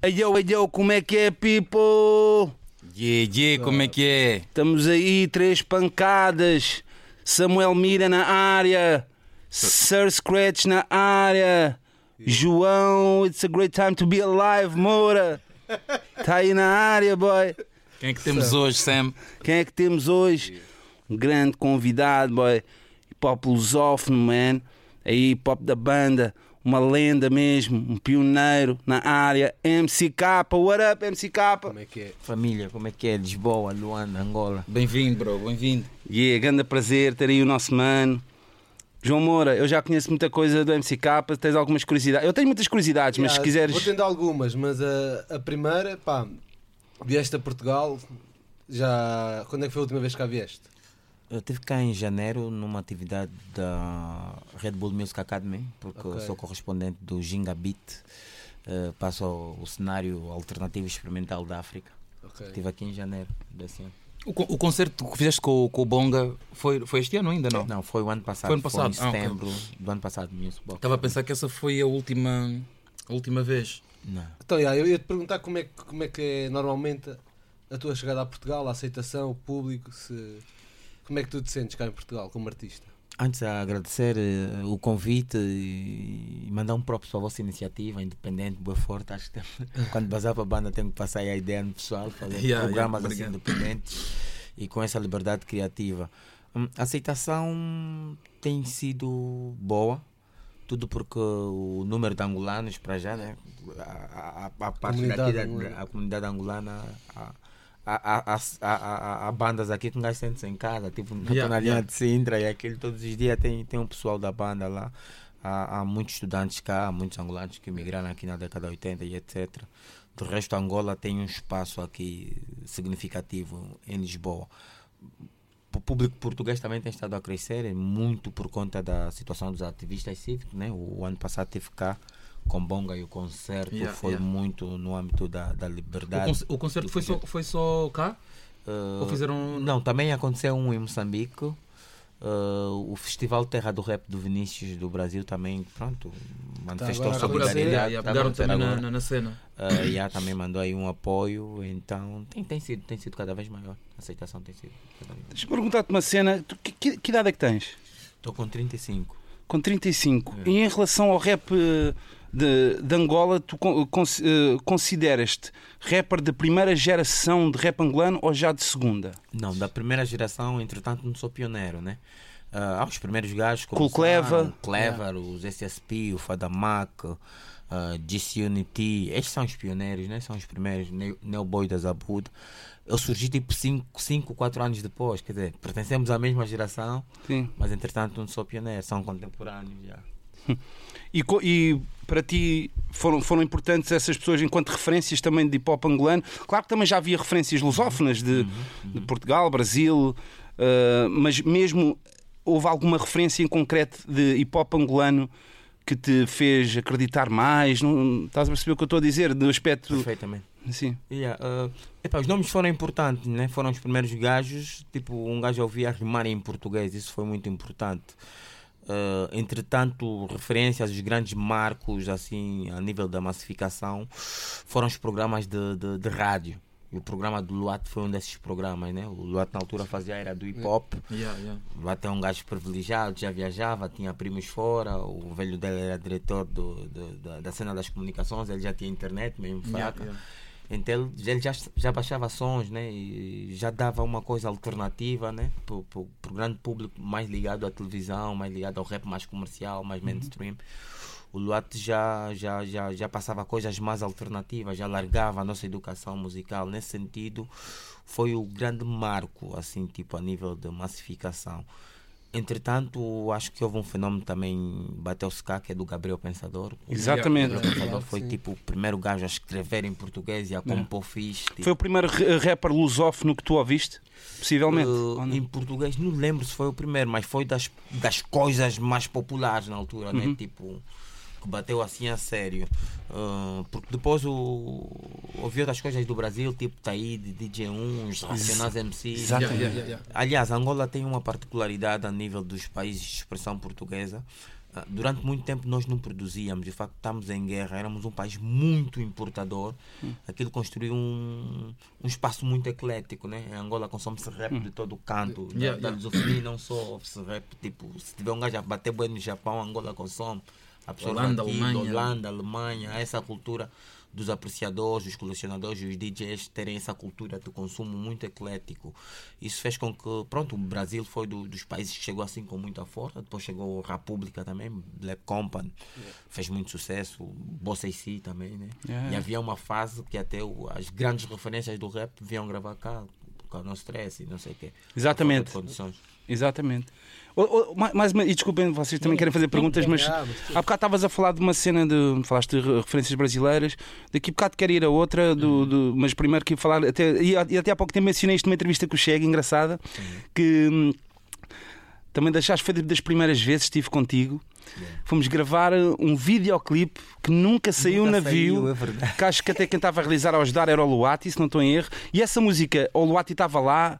Hey yo, hey yo, como é que é, people? Yeah, yeah, como é que é? Estamos aí, três pancadas. Samuel Mira na área. Sir Scratch na área. João, it's a great time to be alive, Moura. Tá aí na área, boy. Quem é que temos hoje, Sam? Quem é que temos hoje? Um grande convidado, boy. Hip hop lusófono, man. Aí, hip hop da banda. Uma lenda mesmo. Um pioneiro na área. MCK. What up, MCK? Como é que é? Família, como é que é? Lisboa, Luanda, Angola. Bem-vindo, bro, bem-vindo. Yeah, grande prazer ter aí o nosso mano. João Moura, eu já conheço muita coisa do MCK, tens algumas curiosidades. Eu tenho muitas curiosidades, mas se Yeah, quiseres. Vou tendo algumas, mas a, a primeira, pá, vieste a Portugal. Já. Quando é que foi a última vez que cá vieste? Eu estive cá em janeiro numa atividade da Red Bull Music Academy, porque eu Ok. sou correspondente do Ginga Beat. eh, passo o cenário alternativo e experimental da África. Ok. Estive aqui em janeiro desse ano. O, o concerto que fizeste com, com o Bonga foi, foi este ano ainda não? Não, foi o ano passado. Foi ano passado? em Ah, ok. setembro do ano passado. Estava a pensar que essa foi a última, a última vez. Não. Então, yeah, eu ia te perguntar como é, que- como é que é normalmente a tua chegada a Portugal, a aceitação, o público, se. Como é que tu te sentes cá em Portugal como artista? Antes de agradecer eh, o convite e e mandar um próprio para a vossa iniciativa, independente, boa forte. Acho que tem- quando basar para a banda tenho que passar a ideia no pessoal, fazer Yeah, programas yeah, assim independentes e com essa liberdade criativa. Hum, A aceitação tem sido boa, tudo porque o número de angolanos para já, né? A, a, a parte Comunidade daqui, da, a comunidade angolana. A, Há, há, há, há, há- há bandas aqui que um gajo sente-se em casa, tipo na Yeah, yeah, yeah. de Sintra e aquilo todos os dias tem, tem um pessoal da banda lá. Há, há muitos estudantes cá, há muitos angolanos que migraram aqui na década de 80 e etc. Do resto, Angola tem um espaço aqui significativo em Lisboa. O público português também tem estado a crescer, é muito por conta da situação dos ativistas cívicos. Né? O, ano passado teve cá com Bonga e o concerto Yeah, foi yeah. muito no âmbito da, da O, liberdade. o concerto foi só, foi só cá? Uh, Ou fizeram. Não, também aconteceu um em Moçambique. Uh, o Festival Terra do Rap do Vinícius do Brasil também, pronto, manifestou acontecer. solidariedade. yeah, yeah, tá também na, agora. na, na cena. Uh, já também mandou aí um apoio, então tem, tem, sido, tem sido cada vez maior. A aceitação tem sido maior. Deixa-me perguntar-te uma cena. Tu, que, que- que idade é que tens? Estou com 35. Com 35. É. E em relação ao rap eh, de, de Angola, tu con- cons- eh, consideras-te rapper de primeira geração de rap angolano ou já de segunda? Não, da primeira geração, entretanto, não sou pioneiro, né? Uh, primeiros gajos como Com o Clever. o Clever, os SSP, o Fadamac, uh, GC Unity, estes são os pioneiros, né? São os primeiros, Neo Neo Boy da Zabuda. Eu surgi tipo 5, 4 anos depois, quer dizer, pertencemos à mesma geração, Sim. mas entretanto não sou pioneiro, são contemporâneos já. E, e para ti foram, foram importantes essas pessoas enquanto referências também de hip hop angolano? Claro que também já havia referências lusófonas de, de Portugal, Brasil, eh, mas mesmo houve alguma referência em concreto de hip hop angolano que te fez acreditar mais? Não, estás a perceber o que eu estou a dizer? Do aspecto. Perfeitamente. Sim. Yeah, uh, epá, os nomes foram importantes, né? Foram os primeiros gajos. Tipo, um gajo ouvia rimar em português, isso foi muito importante. Uh, entretanto, referências aos grandes marcos, assim, a nível da massificação, foram os programas de, de, de rádio. E o programa do Luat foi um desses programas, né? O Luat na altura fazia era do hip hop. Yeah, yeah. O Luat é um gajo privilegiado, já viajava, tinha primos fora. O velho dele era diretor do, do- da, da cena das comunicações, ele já tinha internet mesmo fraca. yeah. Então ele já, já baixava sons, né? E já dava uma coisa alternativa, né? Para o grande público mais ligado à televisão, mais ligado ao rap mais comercial, mais mainstream. O Luat já, já, já, já passava coisas mais alternativas, já largava a nossa educação musical. Nesse sentido, foi o grande marco, assim, tipo, a nível de massificação. Entretanto, acho que houve um fenômeno também, bateu-se cá, que é do Gabriel Pensador. O Exatamente. Gabriel Pensador foi Sim. tipo o primeiro gajo a escrever em português e a compor fixe. Tipo, Foi o primeiro ra- rapper lusófono que tu ouviste? Possivelmente. Uh, em português, não lembro se foi o primeiro, mas foi das, das coisas mais populares na altura, Uhum. né? Tipo, que bateu assim a sério. Uh, porque depois o, ouvi outras coisas do Brasil, tipo Taíde, DJ1, os Racionais MC. Yeah, yeah, yeah, yeah. Aliás, Angola tem uma particularidade a nível dos países de expressão portuguesa. ah, durante muito tempo nós não produzíamos, de facto estamos em guerra, éramos um país muito importador. Aquilo construiu um, um espaço muito eclético, né? Em Angola consome-se rap de todo o canto, da, Yeah, da lusofonia não só ouve-se rap, tipo, se tiver um gajo a bater bem no Japão, Angola consome. Holanda, aqui, Alemanha. Holanda, Alemanha, essa cultura dos apreciadores, dos colecionadores, dos DJs terem essa cultura de consumo muito eclético. Isso fez com que, pronto, o Brasil foi do- dos países que chegou assim com muita força. Depois chegou a República também, Black Company, fez muito sucesso, Bossa e Si também, né? Yeah. E havia uma fase que até o- as grandes referências do rap vinham gravar cá, por causa do stress e não sei o quê. Exatamente. Exatamente. Ô, ô, ma- mais uma, e desculpem, vocês também querem fazer perguntas, mas mas há bocado estavas a falar de uma cena de. falaste de re- referências brasileiras, daqui a bocado quero ir a outra, do, do- mas primeiro quero falar. Até, e, e até há pouco tempo mencionei isto numa entrevista com o Chega, engraçada, que hum, também deixaste, foi das primeiras vezes que estive contigo. Fomos gravar um videoclipe que nunca saiu Nunca na navio. saiu, é que acho que até quem estava a realizar a ajudar era o Luati, se não estou em erro. E essa música, o Luati estava lá,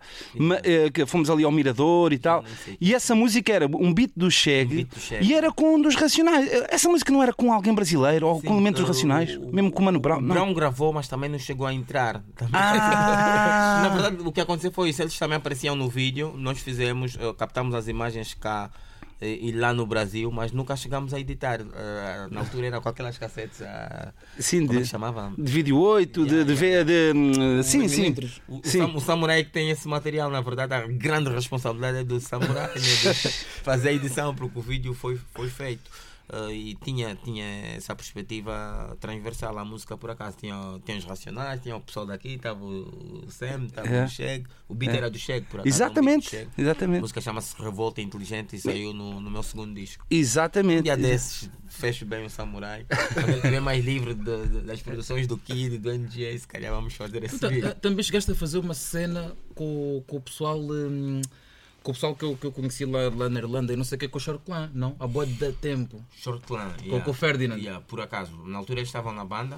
eh, que fomos ali ao Mirador e tal. E essa música era um beat do Cheg, Um e era com um dos Racionais. Essa música não era com alguém brasileiro ou com Sim, elementos o- Racionais, o- mesmo com o Mano Brown. Não. Brown gravou, mas também não chegou a entrar. Ah! Na verdade, o que aconteceu foi isso. Eles também apareciam no vídeo. Nós fizemos, eh, captamos as imagens cá eh, e lá no Brasil, mas nunca chegamos a editar. Eh, Na altura era com aquelas cassetes. ah, Sim, Como é de, que chamava? de vídeo 8, de, de, de, de- hum, sim, sim. O, Sim. o samurai que tem esse material, na verdade, a grande responsabilidade é do samurai né, de fazer a edição, porque o vídeo foi, foi feito. Ah, e tinha, tinha essa perspectiva transversal. A música, por acaso, tinha, tinha os Racionais, tinha o pessoal daqui, estava o Sam, estava É. o Cheg. O beat É. era do Cheg, por acaso. Exatamente, um Cheg. A exatamente. música chama-se Revolta Inteligente e saiu no, no meu segundo disco. Um Exatamente. dia desses, fecho bem o Samurai. Quando estiver mais livre de- de- das produções do Kid, do NGA, se calhar vamos fazer esse Tu vídeo. ta- também chegaste a fazer uma cena com, com o pessoal. hum, com o pessoal que eu, que eu conheci lá, lá na Irlanda e não sei o que com o Sharklan, não? A boa de tempo. Short Clan. Com- com o Ferdinand. Yeah, por acaso, na altura eles estavam na banda.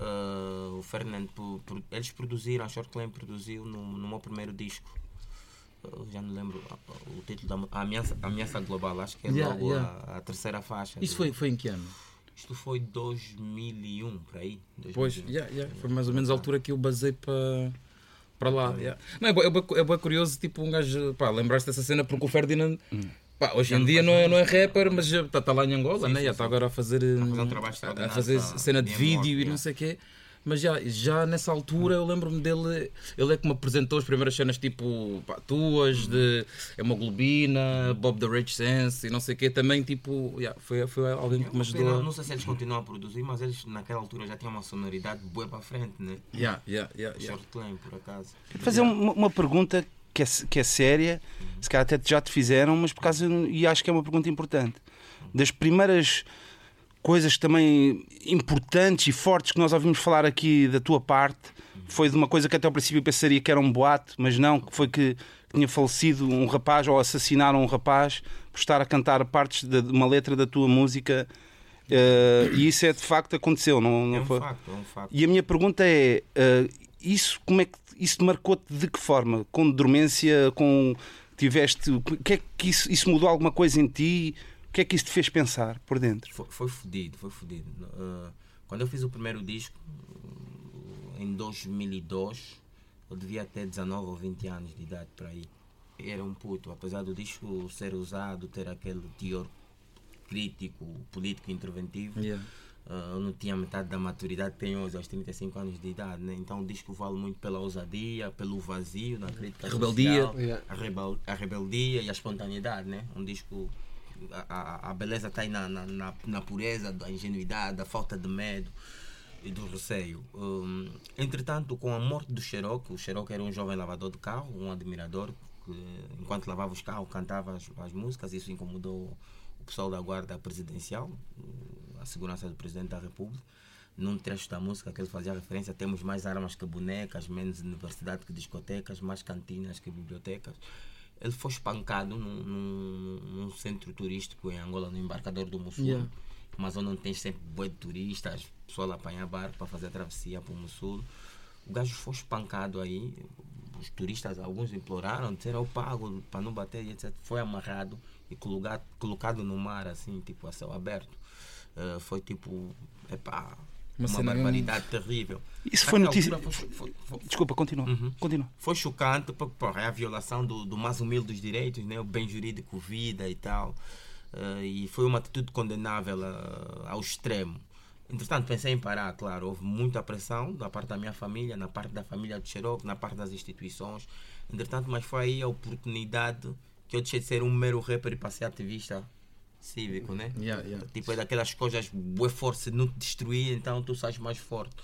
uh, o Ferdinand, eles produziram, a Short Clan produziu no, no meu primeiro disco. Uh, já não lembro uh, o título da a ameaça, Ameaça Global, acho que é Yeah, logo yeah. A, a terceira faixa. Isso do- foi, foi em que ano? Isto foi 2001, por aí. 2001. Pois, yeah, yeah, foi mais ou menos a altura que eu basei para para lá. yeah. Não, é, bué- é, bué- é curioso, tipo, um gajo, pá, lembraste dessa cena porque o Ferdinand, pá, hoje em dia não é, não é rapper, mas está lá em Angola, Sim, né? sim, já está agora a fazer, fazer um hum, a fazer para- cena de bem vídeo e não sei o quê. Mas já, já nessa altura eu lembro-me dele, ele é que me apresentou as primeiras cenas tipo pá, tuas, de hemoglobina, Bob the Rage Sense e não sei o quê, também tipo, yeah, foi, foi alguém que me ajudou. Não, sei se eles continuam a produzir, mas eles naquela altura já tinham uma sonoridade boa para frente, né? Yeah, yeah, yeah, yeah. Short Clan, por acaso. Quero fazer uma, uma pergunta que é, que é séria, se calhar até já te fizeram, mas por causa, e acho que é uma pergunta importante. Das primeiras coisas também importantes e fortes que nós ouvimos falar aqui da tua parte, foi de uma coisa que até ao princípio pensaria que era um boato, mas não, que foi que tinha falecido um rapaz ou assassinaram um rapaz por estar a cantar partes de uma letra da tua música. eh, e isso é de facto aconteceu, não, não É um foi? facto, é um facto. E a minha pergunta é: eh, isso como é que isso te marcou-te de que forma? Com dormência, com tiveste. Que é que isso, isso mudou alguma coisa em ti? O que é que isso te fez pensar por dentro? Foi, foi fodido, foi fodido. Uh, quando eu fiz o primeiro disco, uh, em 2002, eu devia ter 19 ou 20 anos de idade por aí. Era um puto, apesar do disco ser usado, ter aquele teor crítico, político, interventivo, Yeah. uh, eu não tinha metade da maturidade que tenho hoje, aos 35 anos de idade. Né? Então o disco vale muito pela ousadia, pelo vazio na crítica Rebeldia. social, Yeah. a, rebel, a rebeldia e a espontaneidade, né? Um disco. A, a, beleza está aí na, na, na, pureza, da ingenuidade, da falta de medo e do receio. Hum, entretanto, com a morte do Xerox, o Xerox era um jovem lavador de carro, um admirador, que enquanto lavava os carros cantava as, as músicas, isso incomodou o pessoal da guarda presidencial, a segurança do presidente da República. Num trecho da música que ele fazia referência, temos mais armas que bonecas, menos universidade que discotecas, mais cantinas que bibliotecas. Ele foi espancado num, num, num centro turístico em Angola, no embarcador do Mussul. Yeah. Uma zona onde tem sempre boi de turistas, pessoal apanha barco para fazer a travessia para o Mussul. O gajo foi espancado aí, os turistas, alguns imploraram, disseram eu pago para não bater etc. Foi amarrado e colocado, colocado no mar, assim, tipo, a céu aberto. Eh, foi tipo, epá, Uma uma, cena mesmo- barbaridade terrível. Isso foi notícia. altura foi- foi- foi- Desculpa, continua. Continua. foi chocante porque porra, é a violação do, do mais humilde dos direitos, né? o bem jurídico, vida e tal. Eh, e foi uma atitude condenável eh, ao extremo. Entretanto, pensei em parar, claro. Houve muita pressão da parte da minha família, na parte da família de Xerox, na parte das instituições. Entretanto, mas foi aí a oportunidade que eu deixei de ser um mero rapper e passei ativista cívico, né? Yeah, yeah. Tipo, é daquelas coisas, forte, se não te destruir, então tu sais mais forte.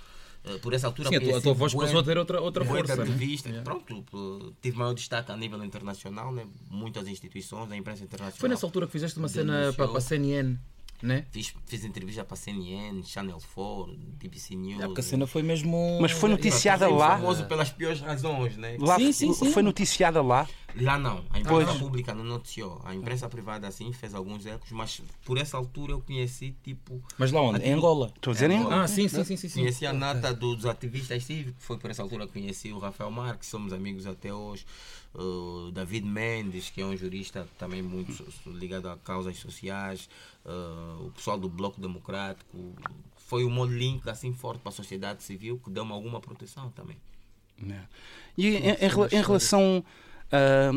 Eh, por essa altura Sim, a tua, a tua voz bué- passou a ter outra, outra força. né? Yeah. Pronto, eh, tive maior destaque a nível internacional, né? muitas instituições, a imprensa internacional. Foi nessa altura que fizeste uma cena para, para a CNN, né? Fiz, fiz entrevista para CNN, Channel 4, BBC News. É porque a cena foi mesmo. Mas foi noticiada lá. famoso pelas piores razões, né? Lá Sim, sim, sim. foi noticiada lá. Lá não, a imprensa Pois. pública não noticiou. A imprensa privada assim fez alguns ecos, mas por essa altura eu conheci tipo. Mas lá onde? Em Angola. Estou a dizer em Angola. Ah, sim, sim, sim, sim. sim. Conheci a nata dos ativistas cívicos, foi por essa altura que conheci o Rafael Marques, somos amigos até hoje. Uh, David Mendes, que é um jurista também muito ligado a causas sociais. Uh, o pessoal do Bloco Democrático. Foi um link assim forte para a sociedade civil que deu-me alguma proteção também. É. E em, em em relação. Ah,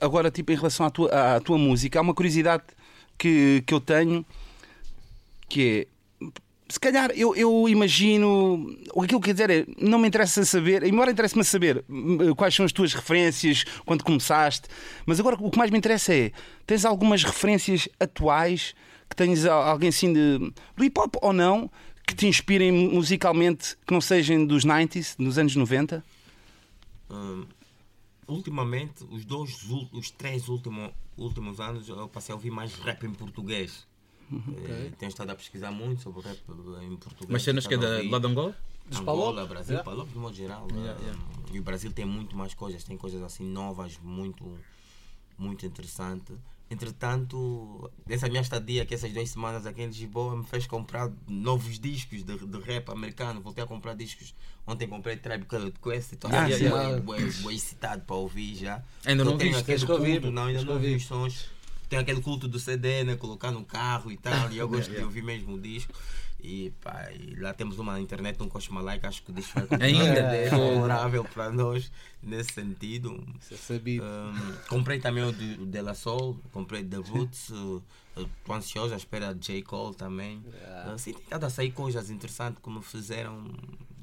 agora, tipo, em relação à tua, à, tua música, há uma curiosidade que, que eu tenho que é. Se calhar eu, eu imagino. O que eu quero dizer é. Não me interessa saber, embora interesse-me saber hum, quais são as tuas referências quando começaste, mas agora o que mais me interessa é. Tens algumas referências atuais que tens alguém assim de, do hip hop ou não que te inspirem musicalmente que não sejam dos 90s, dos anos 90? Hum, ultimamente, os dois, os três últimos, últimos anos, eu passei a ouvir mais rap em português. Eh, tenho estado a pesquisar muito sobre rap em português. Mas cenas que é da, de Angola? Angola, Palop? Brasil, Yeah. Palop de modo geral. Yeah, eh, yeah. E o Brasil tem muito mais coisas, tem coisas assim novas, muito, muito interessantes. Entretanto, essa minha estadia aqui, essas duas semanas aqui em Lisboa, me fez comprar novos discos de, de rap americano. Voltei a comprar discos. Ontem comprei Tribe Called Quest. Estou Ah, yeah, yeah. bué- bué excitado para ouvir já. Ainda não tenho aquele que ouvir, culto, não, ainda não ouvi os sons. Tem aquele culto do CD, né? Colocar no carro e tal. E eu gosto de ouvir mesmo o disco. E, pá, e lá temos uma internet, um Cosmalike, acho que continuar Ainda? ser favorável para nós nesse sentido. Isso é sabido. Um, comprei também o de, o De La Soul, comprei The Roots, estou ansioso à espera de J. Cole também. Uh, sim, tem estado a sair coisas interessantes que me fizeram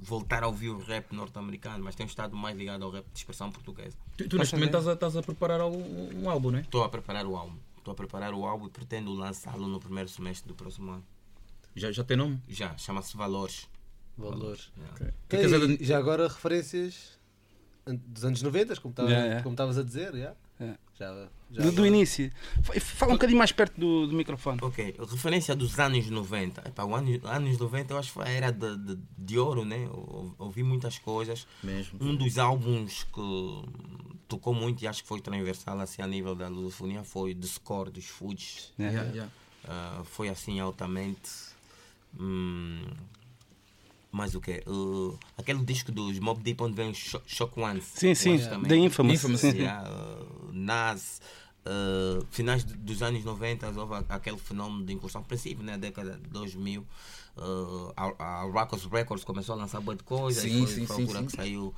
voltar a ouvir o rap norte-americano, mas tenho estado mais ligado ao rap de expressão portuguesa. Tu, tu neste momento estás a, estás a preparar algo- um álbum, não é? Estou a preparar o álbum. Estou a preparar o álbum e pretendo lançá-lo no primeiro semestre do próximo ano. Já, já tem nome? Já, chama-se Valores. Valores. Yeah. Tem, a dan- já agora referências dos anos 90, como estava- Yeah, yeah. estavas a dizer, yeah? Yeah. Já, já Do, do início. Fa- Fala um bocadinho mais perto do, do microfone. Ok, referência dos anos 90. Epá, o ano, anos 90 eu acho que era de, de, de ouro, né? Eu ouvi muitas coisas. Mesmo. Um dos álbuns que tocou muito e acho que foi transversal assim, a nível da lusofonia foi The Score dos yeah. Ah, foi assim altamente. Hum, mais o que? aquele disco dos Mob Deep onde vem o Shock, Shock Ones. Sim, sim, também. da Infamous. Infamous, sim. Yeah, uh, Nas, uh, finais dos anos 90 houve aquele fenómeno de incursão, princípio, né, década de 2000. Uh, a, a Rocos Records começou a lançar boa de coisas. Sim, foi, sim, foi a sim, que saiu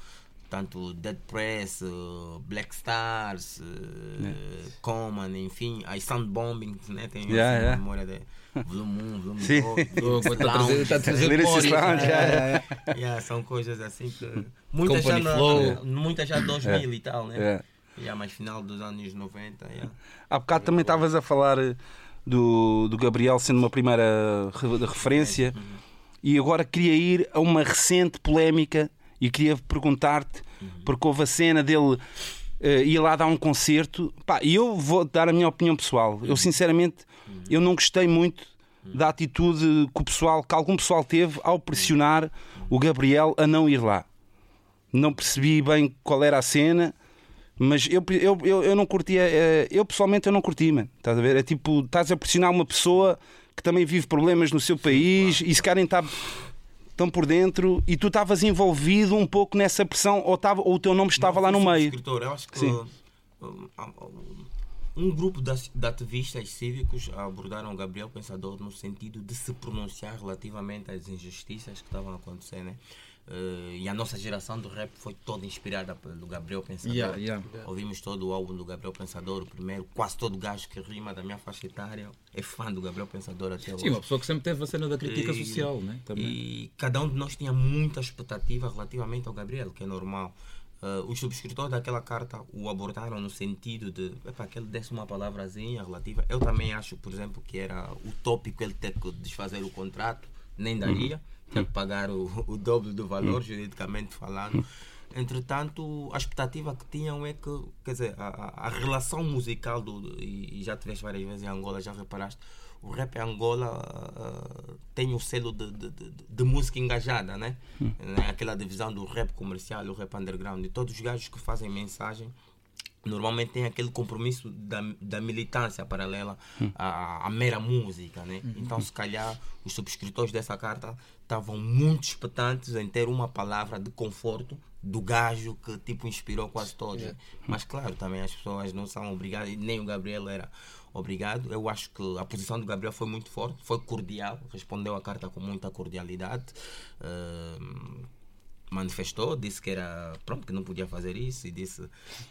tanto Dead Press, uh, Black Stars, uh, Common, enfim, aí Sound Bombing, né, tem Yeah, assim, yeah. memória de Volume 1, Volume Sim. 2, Está a trazer. Lounge, yeah, yeah, yeah. Yeah, são coisas assim que. Muitas já, na, Flow. muitas já 2000 e tal, né? É. Yeah, mais final dos anos 90. Yeah. Há bocado também estavas a falar eh, do, do Gabriel sendo uma primeira referência e agora queria ir a uma recente polémica e queria perguntar-te, porque houve a cena dele ir lá dar um concerto Pá, eu vou dar a minha opinião pessoal. Eu sinceramente eu não gostei muito da atitude que o pessoal, que algum pessoal teve ao pressionar o Gabriel a não ir lá. Não percebi bem qual era a cena. Mas eu, eu, eu, eu não curtia, eh, eu pessoalmente eu não curti, mano. Estás a ver? É tipo, estás a pressionar uma pessoa que também vive problemas no seu país e se querem estar. Estão por dentro e tu estavas envolvido um pouco nessa pressão ou, tava, ou o teu nome estava Não lá no meio. subscritor. Eu acho que Sim. um, grupo de, de ativistas cívicos abordaram o Gabriel Pensador no sentido de se pronunciar relativamente às injustiças que estavam a acontecer, né? Eh, e a nossa geração do rap foi toda inspirada pelo Gabriel Pensador. Yeah, yeah. Ouvimos todo o álbum do Gabriel Pensador, o primeiro. Quase todo gajo que rima da minha faixa etária é fã do Gabriel Pensador até hoje. Sim, uma pessoa que sempre teve a cena da crítica E- social, né? Também. E cada um de nós tinha muita expectativa relativamente ao Gabriel, que é normal. Uh, os subscritores daquela carta o abordaram no sentido de epá, que ele desse uma palavrazinha relativa. Eu também acho, por exemplo, que era utópico ele ter que desfazer o contrato, nem daria, tinha que pagar o, o dobro do valor, juridicamente falando. Entretanto, a expectativa que tinham é que, quer dizer, a, a- relação musical, do, e, já tiveste várias vezes em Angola, já reparaste, o rap em Angola ah, tem o selo de, de, de- de música engajada, né? Né? Aquela divisão do rap comercial o rap underground. E todos os gajos que fazem mensagem normalmente têm aquele compromisso da, da militância paralela à, à mera música, né? Então, se calhar, os subscritores dessa carta estavam muito expectantes em ter uma palavra de conforto do gajo que tipo inspirou quase todos. Mas claro, também as pessoas não são obrigadas, e nem o Gabriel era obrigado. Eu acho que a posição do Gabriel foi muito forte, foi cordial, respondeu a carta com muita cordialidade. Ehm, manifestou, disse que era pronto, que não podia fazer isso e disse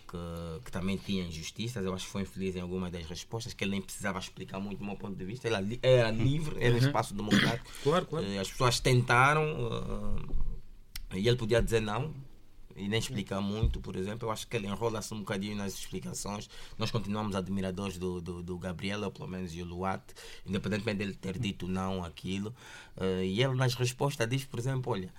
que, que também tinha injustiças. Eu acho que foi infeliz em algumas das respostas, que ele nem precisava explicar muito do meu ponto de vista. Ele era era livre, era espaço democrático. Claro, claro. Eh, As pessoas tentaram eh, e ele podia dizer não e nem explicar muito, por exemplo. Eu acho que ele enrola-se um bocadinho nas explicações. Nós continuamos admiradores do, do, do Gabriel, ou pelo menos e o Luat, independentemente dele ter dito não aquilo. Eh, e ele nas respostas diz, por exemplo, olha,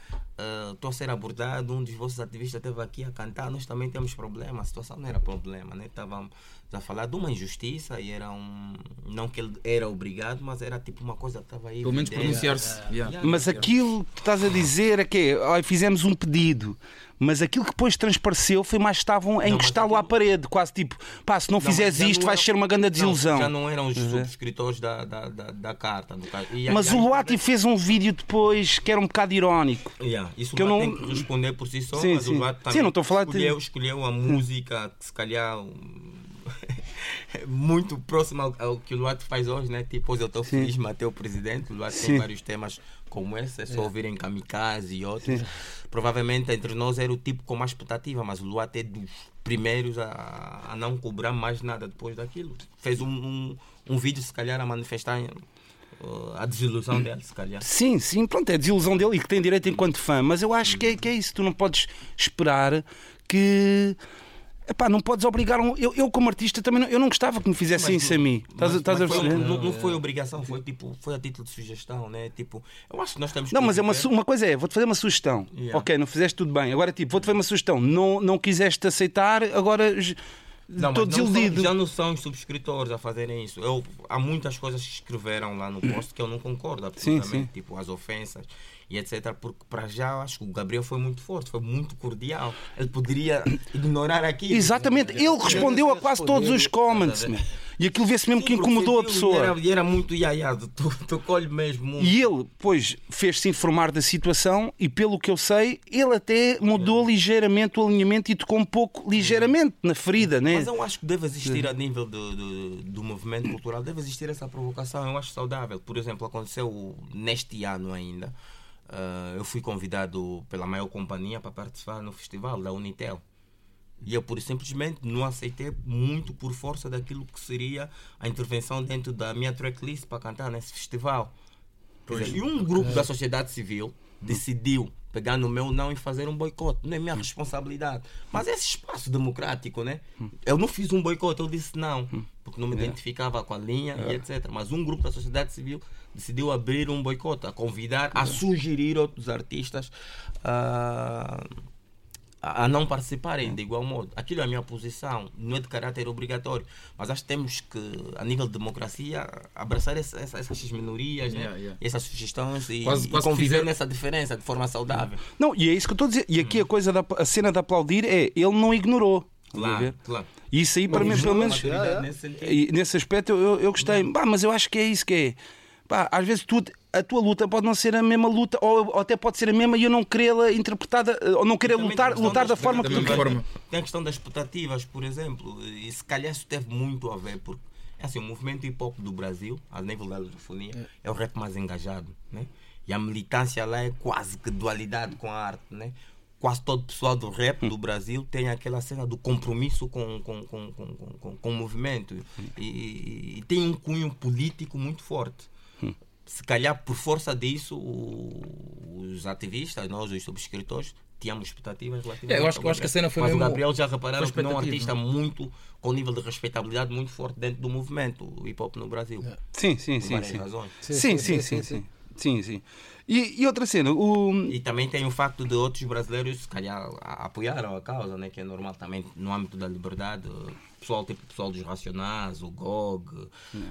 estou a ser abordado, um dos vossos ativistas esteve aqui a cantar, nós também temos problema. A situação não era problema, né? Estávamos a falar de uma injustiça e era um... Não que ele era obrigado, mas era tipo uma coisa que estava aí. Pelo menos pronunciar-se. Yeah. Yeah. Mas aquilo que estás a dizer é que "Ai, fizemos um pedido, mas aquilo que depois transpareceu foi mais estavam a Não, encostá-lo à aquilo- parede, quase tipo, pá, se não, Não, fizeres isto, não vais ser uma grande Não, desilusão. já não eram os subscritores da, da, da, da carta. e Mas e o Luati internet- fez um vídeo depois que era um bocado irónico. Yeah, isso que eu não- tem que responder por si só, Sim, mas sim. o Luat Sim, também não estou a falar de- escolheu, escolheu a música que se calhar muito próxima ao, ao que o Luat faz hoje, né? Tipo, hoje eu estou Sim. feliz, matei o presidente. O Luat Sim. tem vários temas como esse, é só ouvirem Kamikaze e outros. Provavelmente entre nós era o tipo com mais expectativa, mas o Luat é dos primeiros a, a não cobrar mais nada depois daquilo. Fez um, um, um vídeo, se calhar, a manifestar uh, a desilusão dele, se calhar. Sim, sim, pronto, é a desilusão dele e que tem direito enquanto fã, mas eu acho que é, que é isso, tu não podes esperar que. Epá, não podes obrigar um. Eu, eu como artista, também não, eu não gostava que me fizessem isso a mim. Estás, a- Mas- estás a mas foi- perceber? Não, não foi obrigação, foi tipo, foi a título de sugestão, né? Tipo, eu acho que nós temos que Não, mas é uma, uma coisa é, vou-te fazer uma sugestão. Yeah. Ok, não fizeste tudo bem. Agora, tipo, vou-te fazer uma sugestão. Não, não quiseste aceitar, agora Não, estou são- desiludido. já não são os subscritores a fazerem isso. Eu, há muitas coisas que escreveram lá no post que eu não concordo absolutamente. sim. Tipo, as ofensas e etc. Porque para já acho que o Gabriel foi muito forte, foi muito cordial. Ele poderia ignorar aquilo. Exatamente, ele respondeu a quase todos os comments. E aquilo vê-se mesmo que Sim, incomodou a pessoa. E era, era muito iaiado, tu, colhe mesmo muito. E ele, pois, fez-se informar da situação e, pelo que eu sei, ele até mudou ligeiramente o alinhamento e tocou um pouco ligeiramente na ferida, né? Mas eu acho que deve existir a nível do, do, do movimento cultural, deve existir essa provocação, eu acho saudável. Por exemplo, aconteceu neste ano ainda, ah, eu fui convidado pela maior companhia para participar no festival da Unitel. E eu, por simplesmente, não aceitei muito por força daquilo que seria a intervenção dentro da minha tracklist para cantar nesse festival. Dizer, e um grupo da sociedade civil decidiu pegar no meu não e fazer um boicote. Não é minha responsabilidade. Mas esse espaço democrático, né? Eu não fiz um boicote, eu disse não, porque não me identificava com a linha e etc. Mas um grupo da sociedade civil decidiu abrir um boicote, a convidar, a sugerir outros artistas a, a não participarem de igual modo. Aquilo é a minha posição, não é de caráter obrigatório, mas acho que temos que, a nível de democracia, abraçar essa- essa- essas minorias, Yeah, né? yeah. essas sugestões e, Quase- e quase que conviver fizer- nessa diferença de forma saudável. Não, e é isso que eu estou a dizer. E aqui a coisa da a cena de aplaudir é ele não ignorou. Claro, claro. E isso aí, para mim, pelo menos. Nesse. E nesse aspecto eu, eu gostei. Bah, mas eu acho que é isso que é. Pá, às vezes tu a tua luta pode não ser a mesma luta, ou, ou até pode ser a mesma e eu não querê-la interpretada, eh, ou não querer lutar, lutar da das forma que tu queres. Tem a questão das expectativas, por exemplo, e se calhar isso teve muito a ver, porque é assim, o movimento hip hop do Brasil, a nível da lusofonia, é. o rap mais engajado, né? E a militância lá é quase que dualidade com a arte, né? Quase todo o pessoal do rap do Brasil tem aquela cena do compromisso com, com, com, com, com, com- com o movimento e, e- e tem um cunho político muito forte se calhar por força disso os ativistas, nós os subscritores, tínhamos expectativas relativamente É, eu acho- eu acho que a cena foi Mas mesmo- o Gabriel já repararam que não é um artista muito com nível de respeitabilidade muito forte dentro do movimento o hip hop no Brasil. Sim, sim, Por sim. várias Sim, razões. sim, sim, sim. sim. Sim, sim. E, e outra cena, o. E também tem o facto de outros brasileiros, se calhar, apoiaram a causa, né? que é normal também no âmbito da liberdade. Pessoal, tipo pessoal dos Racionais, o GOG,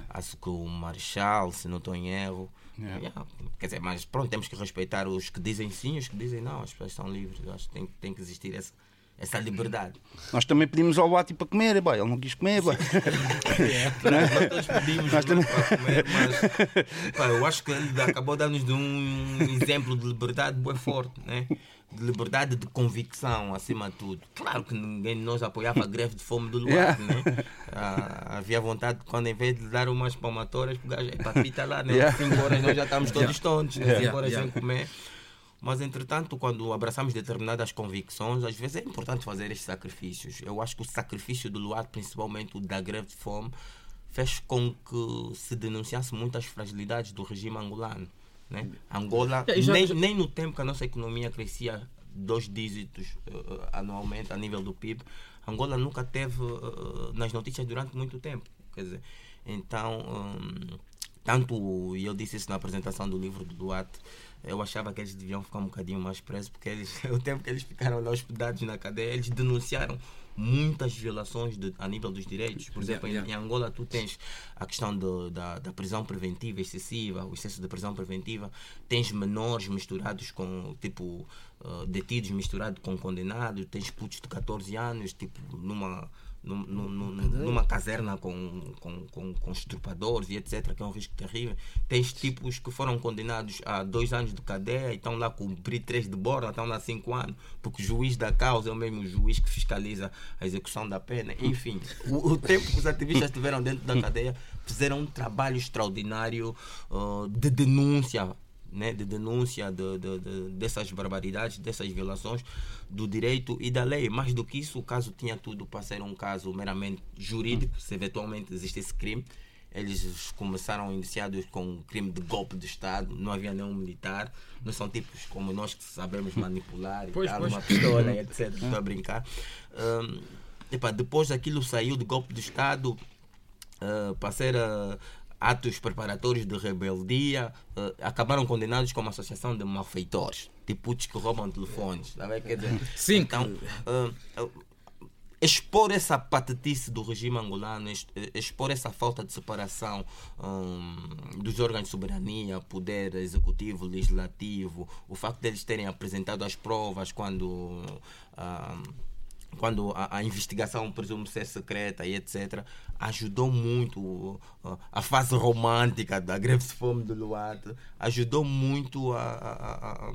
acho que o Marshall, se não estou em erro. Yeah. Quer dizer, mas pronto, temos que respeitar os que dizem sim, os que dizem não. As pessoas são livres. Eu acho que tem, tem que existir essa, essa liberdade. Nós também pedimos ao Bati para comer, boy, ele não quis comer, boy. Nós todos pedimos Nós muito para comer, mas pá, eu acho que ele acabou dando-nos de um exemplo de liberdade bem forte, né? de liberdade de convicção, acima de tudo. Claro que ninguém de nós apoiava a greve de fome do Luar, Yeah. né? Ah, havia vontade, quando em vez de dar umas palmatórias, o gajo, "Epá, pita lá, né? Yeah. Cinco horas nós já estamos todos tontos, né? Yeah. Cinco horas Yeah. sem comer. Mas, entretanto, quando abraçamos determinadas convicções, às vezes é importante fazer estes sacrifícios. Eu acho que o sacrifício do Luar, principalmente o da greve de fome, fez com que se denunciasse muitas fragilidades do regime angolano. Né? Angola, É, já- nem, já- nem no tempo que a nossa economia crescia dois dígitos eh, anualmente a nível do PIB, Angola nunca teve eh, nas notícias durante muito tempo. Quer dizer, então, hum, tanto, e eu disse isso na apresentação do livro do Duarte, eu achava que eles deviam ficar um bocadinho mais presos, porque eles, o tempo que eles ficaram lá hospedados na cadeia, eles denunciaram muitas violações de- a nível dos direitos. Por exemplo, em- Yeah, em Angola tu tens a questão do- da, da prisão preventiva excessiva, o excesso de prisão preventiva, tens menores misturados com, tipo, uh, detidos misturados com condenados, tens putos de 14 anos, tipo, numa, num- num- num- numa caserna com, com, com, com estrupadores e etc., que é um risco terrível. Tens tipos que foram condenados a dois anos de cadeia e estão lá cumprir três de borda, estão lá cinco anos, porque o juiz da causa é o mesmo juiz que fiscaliza a execução da pena. Enfim, o, o tempo que os ativistas estiveram dentro da cadeia fizeram um trabalho extraordinário uh, de denúncia né, de denúncia de, de- de- dessas barbaridades, dessas violações do direito e da lei. Mais do que isso, o caso tinha tudo para ser um caso meramente jurídico, se eventualmente existisse crime. Eles começaram iniciados com um crime de golpe de Estado, não havia nenhum militar, não são tipos como nós que sabemos manipular e Pois, tal, pois. uma pistola etc. Estou a brincar. Hum, epá, depois daquilo saiu de golpe de Estado, uh, para ser uh, atos preparatórios de rebeldia, uh, acabaram condenados como associação de malfeitores, tipos que roubam telefones. Tá? Quer dizer, Sim, então, uh, expor essa patetice do regime angolano, ex- expor essa falta de separação hum, dos órgãos de soberania, poder executivo, legislativo, o facto deles terem apresentado as provas quando. hum, quando a, a investigação presume ser secreta e etc., ajudou muito a fase romântica da greve de fome do Luarte, ajudou muito a,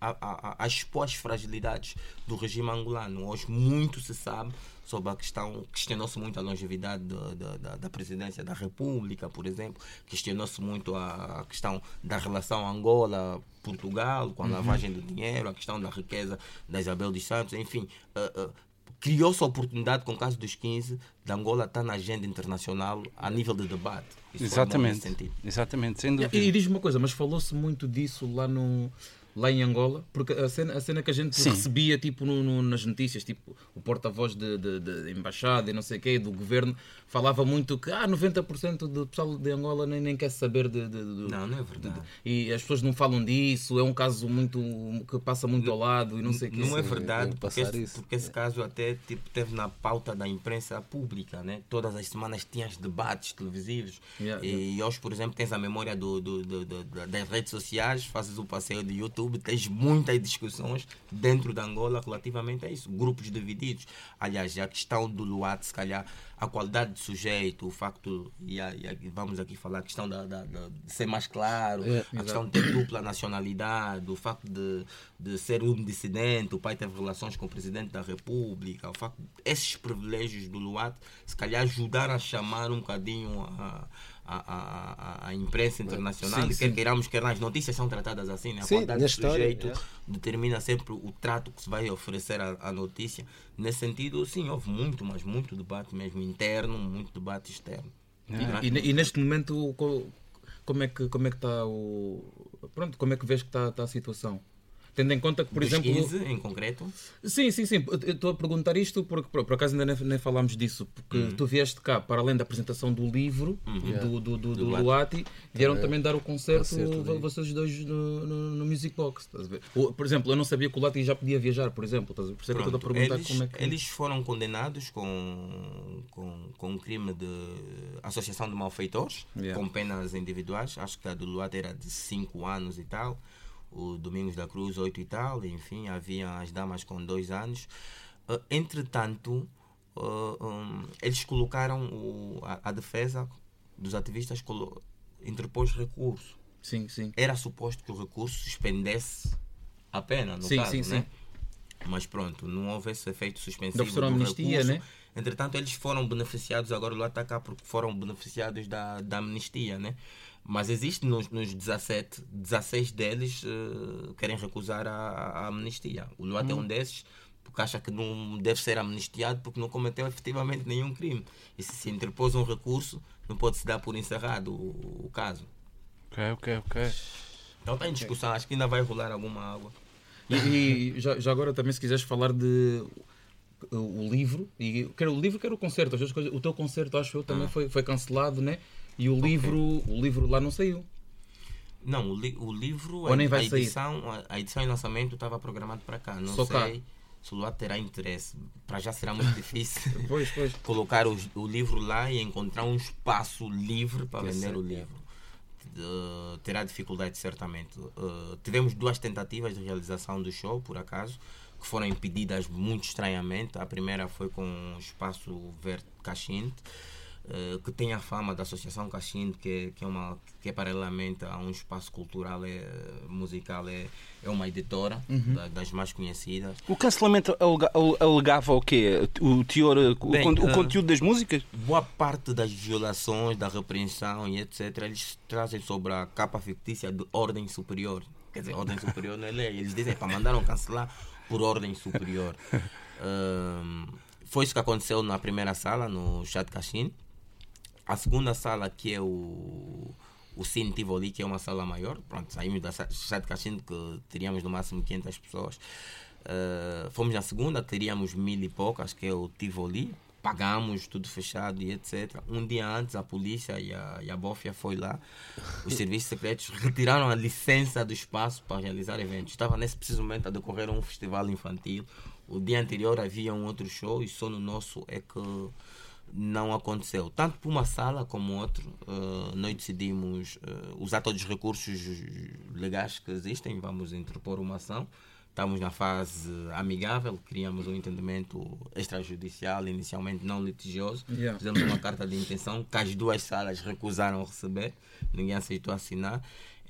a, a, a, expor as fragilidades do regime angolano. Hoje muito se sabe sobre a questão, questionou-se muito a longevidade da, da, da- da presidência da República, por exemplo, questionou-se muito a, questão da relação Angola-Portugal, com a lavagem do dinheiro, a questão da riqueza da Isabel dos Santos, enfim. uh, uh, criou-se a oportunidade com o caso dos 15 de Angola estar na agenda internacional a nível de debate. Isso Exatamente. sentido. Exatamente, sem dúvida. E, e diz-me uma coisa, mas falou-se muito disso lá no lá em Angola, porque a cena, a cena que a gente Sim. recebia tipo no- no- nas notícias, tipo o porta-voz de, de, de embaixada e não sei o quê, do governo, falava muito que ah, 90% do pessoal de Angola nem, nem quer saber de, de- de- Não, não é verdade. e as pessoas não falam disso, é um caso muito que passa muito ao lado e não sei o quê. Não é verdade, porque passar esse, porque esse caso até tipo, teve na pauta da imprensa pública, né? Todas as semanas tinha os debates televisivos. Yeah, e hoje, por exemplo, tens a memória do, do- do- do- da- das redes sociais, fazes o passeio do YouTube YouTube tens muitas discussões dentro da Angola relativamente a isso. Grupos divididos. Aliás, a questão do Luat, se calhar, a qualidade do sujeito, o facto, e, a- e a- vamos aqui falar a questão da, da- da- de ser mais claro, É, a questão de ter dupla nacionalidade, o facto de, de ser um dissidente, o pai teve relações com o presidente da República, o facto esses privilégios do Luat, se calhar ajudaram a chamar um bocadinho a, a, a, a- imprensa internacional, Sim, quer sim. queiramos, quer não, as notícias são tratadas assim, né? a Sim, do história, sujeito é. determina sempre o trato que se vai oferecer à, à notícia. Nesse sentido, sim, houve muito, mas muito debate mesmo interno, muito debate externo. E, e- e neste momento, co- como é que como é que está o. Pronto, como é que vês que está está a situação? Tendo em conta que, por Dos exemplo. 15 em concreto, Sim, sim, sim. Estou a perguntar isto porque, por, por acaso, ainda nem, nem falámos disso. Porque Uhum. tu vieste cá, para além da apresentação do livro, do, do, do, do Luati. Luati, vieram também dar o concerto, concerto vocês dois no, no, no Music Box. estás a ver? Por exemplo, eu não sabia que o Luati já podia viajar, por exemplo. Estás a ver? Por isso estou a Pronto, perguntar eles, como é que. eles foram condenados com, com, com um crime de associação de malfeitores, Yeah. com penas individuais. Acho que a do Luata era de 5 anos e tal, o Domingos da Cruz 8 e tal, enfim, havia as damas com 2 anos. Ah, entretanto, ah, um, eles colocaram o- a, a defesa dos ativistas, colo- interpôs recurso. Sim, sim. Era suposto que o recurso suspendesse a pena, no Sim, caso, sim, né? sim. Mas pronto, não houve esse efeito suspensivo do amnistia, recurso. né? Entretanto, eles foram beneficiados, agora lá está cá porque foram beneficiados da, da amnistia, né? Mas existe nos, nos 17, 16 deles eh, querem recusar a, a amnistia. O Luata é Hum. um desses porque acha que não deve ser amnistiado porque não cometeu efetivamente nenhum crime. E se se interpôs um recurso, não pode se dar por encerrado o, o caso. Ok, ok, ok. Então está em discussão, acho que ainda vai rolar alguma água. E, e já, já agora também se quiseres falar de uh, o livro, e quer o livro, quer o concerto, as duas coisas. O teu concerto, acho eu, também foi, foi cancelado, né? E o livro, o livro lá não saiu. Não, o, li- o livro, Ou nem vai a, sair? edição, a, a edição e lançamento estava programado para cá. Não Só cá? sei se o Luat terá interesse. Para já será muito difícil Pois, pois. colocar os- o livro lá e encontrar um espaço livre para vender certo, o livro. Uh, terá dificuldade certamente. Uh, tivemos duas tentativas de realização do show, por acaso, que foram impedidas muito estranhamente. A primeira foi com o espaço Verde Cachinte, uh, que tem a fama da Associação Cachinte, que, que, é uma, que é paralelamente a um espaço cultural, é, musical, é, é uma editora da- das mais conhecidas. O cancelamento alega- alegava o quê? O teor, o, Bem, con- o ah, conteúdo das músicas? boa parte das violações, da repreensão e etc., eles trazem sobre a capa fictícia de ordem superior. Quer dizer, ordem superior não é lei. Eles dizem para mandaram cancelar por ordem superior. Foi isso que aconteceu na primeira sala, no Chat Cachim. A segunda sala, que é o, o Cine Tivoli, que é uma sala maior. Pronto, saímos da Chat Cachim, que teríamos no máximo 500 pessoas. Ah, fomos na segunda, teríamos mil e poucas, que é o Tivoli. Pagamos, tudo fechado e etc. Um dia antes, a polícia e a, e a Bófia foi lá. Os serviços secretos retiraram a licença do espaço para realizar eventos. Estava nesse preciso momento a decorrer um festival infantil. O dia anterior havia um outro show e só no nosso é que não aconteceu. Tanto por uma sala como outro, eh, nós decidimos eh, usar todos os recursos legais que existem. Vamos interpor uma ação. Estamos na fase amigável, criamos um entendimento extrajudicial, inicialmente não litigioso. Yeah. Fizemos uma carta de intenção que as duas salas recusaram receber, ninguém aceitou assinar.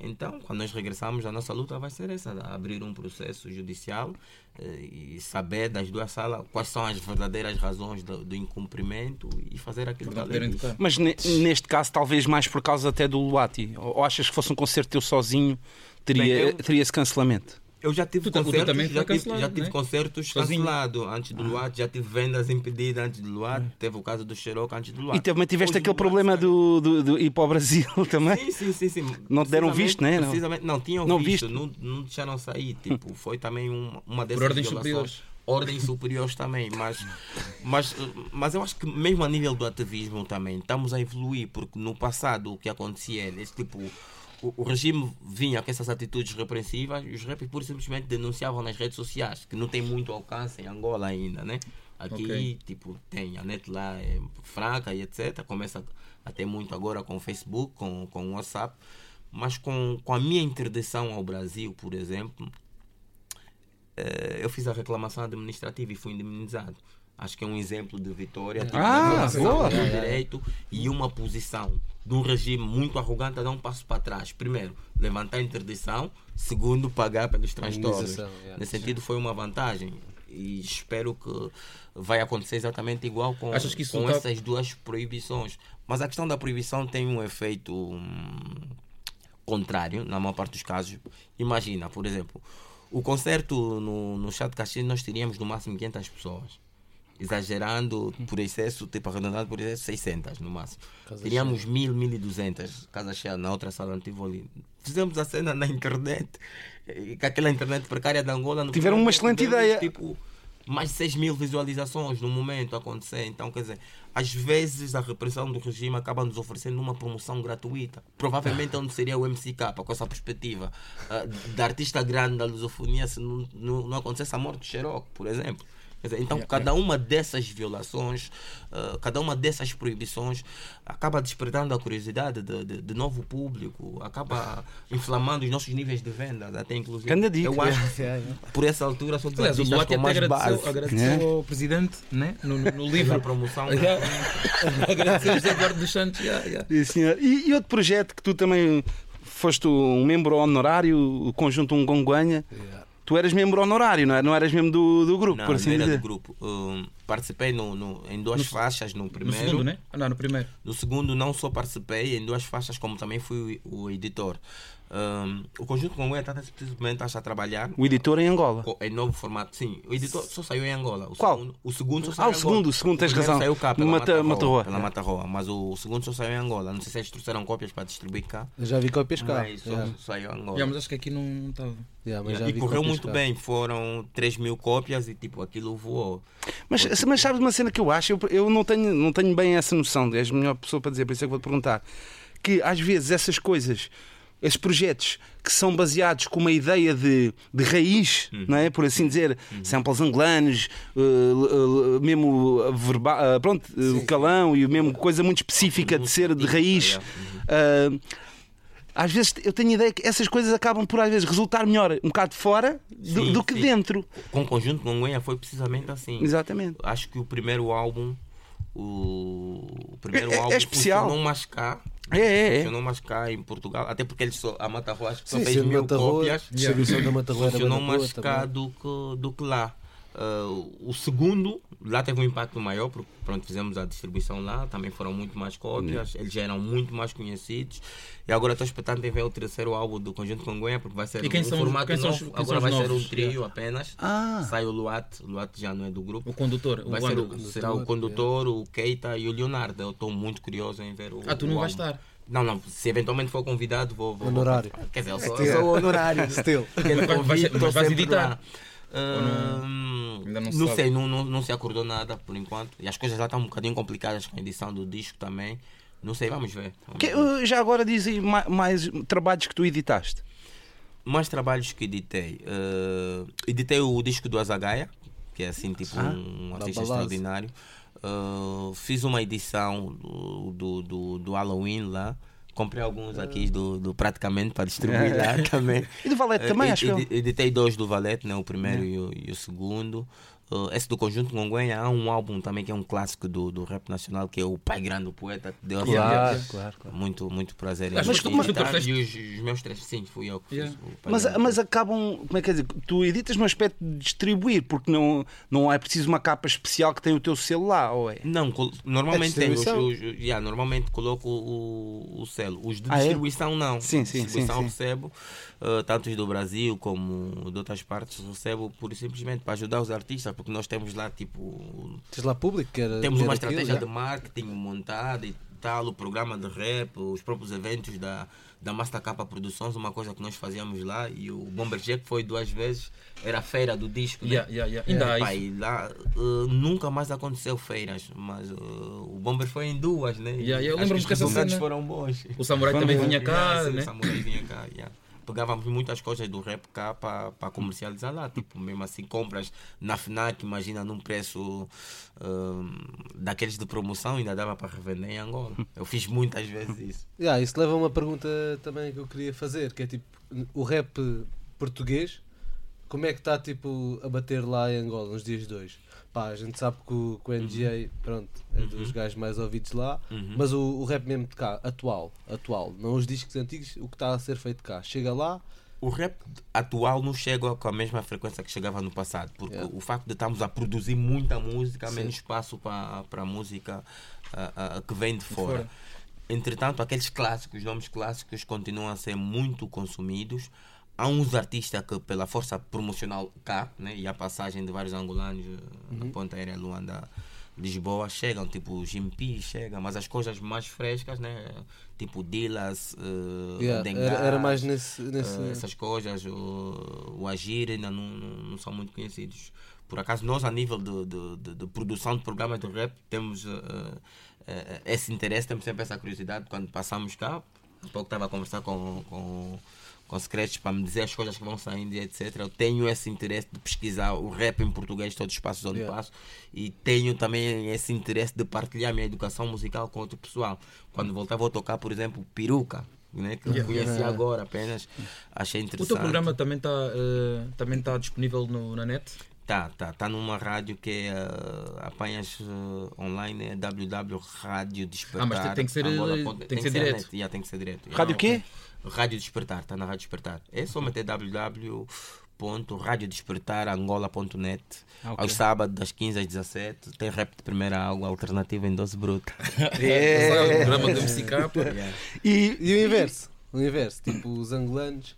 Então, quando nós regressamos, a nossa luta vai ser essa: abrir um processo judicial eh, e saber das duas salas quais são as verdadeiras razões do, do incumprimento e fazer aquilo que a lei diz. Mas ne- neste caso, talvez mais por causa até do Luati. Ou ou achas que fosse um concerto teu sozinho, teria, Bem, eu- teria esse cancelamento? Eu já tive Tu teu concertos, foi já tive, cancelado, já tive né? concertos cancelados antes do Luat, já tive vendas impedidas antes do Luat, teve o caso do Xeroca antes do Luat. E também tiveste Hoje aquele problema do, do, do ir para o Brasil também? Sim, sim, sim, sim. Não te deram visto, né? Não. Precisamente, não, tinham Não visto, visto. Não, não deixaram sair. Tipo, foi também um- uma dessas ordens violações. superiores. Ordens superiores também, mas, mas, mas eu acho que mesmo a nível do ativismo também estamos a evoluir, porque no passado o que acontecia era esse tipo. O, o regime vinha com essas atitudes repreensivas e os rappers pura e simplesmente denunciavam nas redes sociais, que não tem muito alcance em Angola ainda, né? Aqui, Ok. tipo, tem a net lá é fraca e etc. Começa a ter muito agora com o Facebook, com, com o WhatsApp. Mas com, com a minha interdição ao Brasil, por exemplo, eh, eu fiz a reclamação administrativa e fui indemnizado. Acho que é um exemplo de vitória. tipo, Ah, reclamação boa. de direito e uma posição de um regime muito arrogante a dar um passo para trás. Primeiro, levantar a interdição. Segundo, pagar pelos transtornos. Yeah. Nesse sentido, foi uma vantagem. E espero que vai acontecer exatamente igual com, com tá- essas duas proibições. Mas a questão da proibição tem um efeito hum, contrário, na maior parte dos casos. Imagina, por exemplo, o concerto no, no Chá de Caxias nós teríamos no máximo 500 pessoas. Exagerando por excesso, tipo arredondado por excesso, 600 no máximo. Casa teríamos 1000, 1200 casa cheia na outra sala onde tive ali. Fizemos a cena na internet, com aquela internet precária da Angola. no Tiveram uma excelente tivemos, ideia. Tipo, mais de 6 mil visualizações no momento a acontecer. Então, quer dizer, às vezes a repressão do regime acaba nos oferecendo uma promoção gratuita. Provavelmente onde seria o MCK, com essa perspectiva ah, da artista grande da lusofonia, se não, não, não acontecesse a morte do Xerox, por exemplo. Quer dizer, então, cada uma dessas violações, ah, cada uma dessas proibições acaba despertando a curiosidade de, de, de novo público, acaba inflamando os nossos níveis de venda, até inclusive. Grande dica. Eu acho que por essa altura são dos artistas Duarte com até mais agradeceu, base. agradeceu É. ao presidente né? no, no, no livro. promoção. Yeah. agradeceu ao José Eduardo dos Santos. yeah, yeah. Senhor. E, e outro projeto que tu também foste um membro honorário, o conjunto Ungonguanha. Yeah. Tu eras membro honorário, não, é? não eras membro do, do grupo, Não, por assim não era dizer. do grupo. Um, participei no, no- em duas faixas no No primeiro. segundo, né? Ah, não, no primeiro. No segundo não só participei em duas faixas, como também fui o, o editor. Um, o conjunto com o está está a trabalhar O editor em Angola. em novo formato. Sim, o editor só saiu em Angola. O Qual? Segundo, o segundo só Ah, saiu o em segundo, Angola. o segundo, tens primeiro razão. Saiu cá pela Mata- Mata, Mata-Roa. Pela Mata Roa, mas o, segundo só saiu em Angola. Não sei se eles trouxeram cópias para distribuir cá. Eu já vi cópias cá. Mas só Yeah. saiu em Angola. Yeah, mas acho que aqui não estava. Yeah, e correu muito cá. bem, foram 3 mil cópias e tipo aquilo voou. Mas, mas sabes uma cena que eu acho? Eu, eu não, tenho, não tenho bem essa noção, és a melhor pessoa para dizer, por isso é que vou-te perguntar. Que às vezes essas coisas, esses projetos que são baseados com uma ideia de, de raiz, não é? Por assim dizer, samples angolanos, eh, eh, mesmo verba, eh, pronto, o calão e mesmo coisa muito específica de ser de raiz. Eh, às vezes eu tenho a ideia que essas coisas acabam por às vezes resultar melhor um bocado fora do, Sim, do que sim. dentro. Com o conjunto Gonguenha foi precisamente assim. Exatamente. Acho que o primeiro álbum, o, o primeiro É- é álbum especial. funcionou mais cá. É, é, é. Funcionou mais cá em Portugal. Até porque eles só, a Mata Rua acho que só Sim, fez mil Mata Rua, cópias. distribuição da Mata Rua Funcionou mais cá do que, do que lá. Ah, o segundo, lá teve um impacto maior, porque pronto, fizemos a distribuição lá, também foram muito mais cópias, eles já eram muito mais conhecidos. E agora estou expectante em ver o terceiro álbum do Conjunto Congonha, porque vai ser E um são formato quem são os- novo. quem são agora vai ser novos? um trio apenas. Ah. Sai o Luat, o Luat já não é do grupo. O condutor. O Vai ser Wander. o, será o condutor, o Keita e o Leonardo. Eu estou muito curioso em ver o. Ah, tu não o vais estar. Não, não. Se eventualmente for convidado, vou. vou Honorário. vou- Quer dizer, eu sou, eu sou honorário. Still. Mas mas vais editar? lá. Hum, Ainda não não, se sei, não, não, não se acordou nada por enquanto. E as coisas lá estão um bocadinho complicadas com a edição do disco também. Não sei, vamos ver. Vamos Que- ver. uh, já agora diz aí ma- mais trabalhos que tu editaste. Mais trabalhos que editei. Uh, editei o disco do Azagaia, que é assim, tipo, Ah, um artista extraordinário. Uh, fiz uma edição do, do, do, do Halloween lá. Comprei alguns aqui do, do praticamente para distribuir lá também. E do Valete também, Eh, acho que Editei dois do Valete, né? o primeiro e, o, e o segundo. Uh, esse do Conjunto Gonguenha há um álbum também que é um clássico do, do rap nacional, que é o Pai Grande do Poeta. que Deu a Yeah, Claro, yeah. claro, claro. muito, muito prazer. em Mas tu- mas tu editar. trouxeste- E os, os meus três, sim, fui eu que Yeah. fiz. o Pai Mas, Grande mas acabam, como é que é dizer? Tu editas no aspecto de distribuir, porque não, não é preciso uma capa especial que tem o teu selo lá, ou é? Não, normalmente tem os, distribuição? os- yeah, normalmente coloco o, o selo. Os de Ah, é? distribuição não. Sim, sim, distribuição sim, sim. recebo, uh, tanto os do Brasil como de outras partes, recebo por simplesmente para ajudar os artistas, porque nós temos lá tipo. Tens lá público que era. Temos que uma aquilo, estratégia já? de marketing montada e tal, o programa de rap, os próprios eventos da, da Master Capa Produções, uma coisa que nós fazíamos lá, e o Bomber Jack foi duas vezes, era a feira do disco. né? Yeah, yeah, yeah. Há Pá, e lá uh, nunca mais aconteceu feiras, mas uh, o Bomber foi em duas, né? Yeah, yeah, eu lembro-me os que essa resultados foram bons. O Samurai também vinha cá, né? O Samurai vinha cá, yeah. Pegávamos muitas coisas do rap cá para comercializar lá. Tipo, mesmo assim, compras na FNAC, imagina num preço hum, daqueles de promoção, ainda dava para revender em Angola. Eu fiz muitas vezes isso. Yeah, isso leva a uma pergunta também que eu queria fazer, que é tipo, o rap português, como é que está tipo, a bater lá em Angola nos dias de hoje? Pá, a gente sabe que o, que o NGA, pronto, é dos gajos mais ouvidos lá, Uhum. mas o, o rap mesmo de cá, atual, atual, não os discos antigos, o que está a ser feito cá, chega lá, O rap atual não chega com a mesma frequência que chegava no passado, porque Yeah. o facto de estarmos a produzir muita música, há Sim. menos espaço para a música ah, ah, que vem de fora. fora. Entretanto, aqueles clássicos, nomes clássicos, continuam a ser muito consumidos. Há uns artistas que, pela força promocional cá, né, e a passagem de vários angolanos eh, na ponta aérea Luanda, Lisboa, chegam, tipo o Jimpi chega, mas as coisas mais frescas, né, tipo Dillas, uh, yeah, era, era mais nesse. nesse eh, essas coisas, o, o Agir ainda não, não, são muito conhecidos. Por acaso, nós, a nível de, de, de- de produção de programas de rap, temos eh, eh, esse interesse, temos sempre essa curiosidade. Quando passamos cá, há pouco estava a conversar com, com, com secretos para me dizer as coisas que vão saindo e etc. Eu tenho esse interesse de pesquisar o rap em português, todos os espaços onde Yeah. passo, e tenho também esse interesse de partilhar a minha educação musical com outro pessoal. Quando voltar, vou tocar, por exemplo, Peruca. Né, que eu Yeah. conheci agora apenas, achei O interessante. teu programa também está também tá disponível no, na net? Tá, tá, tá numa rádio que é uh, apanhas uh, online, é www Rádio Despertar. Ah, mas tem- tem que ser, Angola eh, ponto- tem que ser direto. net, yeah, tem que ser direto. Rádio Ah, quê? Rádio Despertar, tá na Rádio Despertar. É só meter www.radiodespertarangola.net Ah, ok. Aos sábados, das 15 às 17, tem rap de primeira água alternativa em 12 bruta. É. O programa do MCK. Yeah. E, E o inverso? O inverso, tipo os angolanos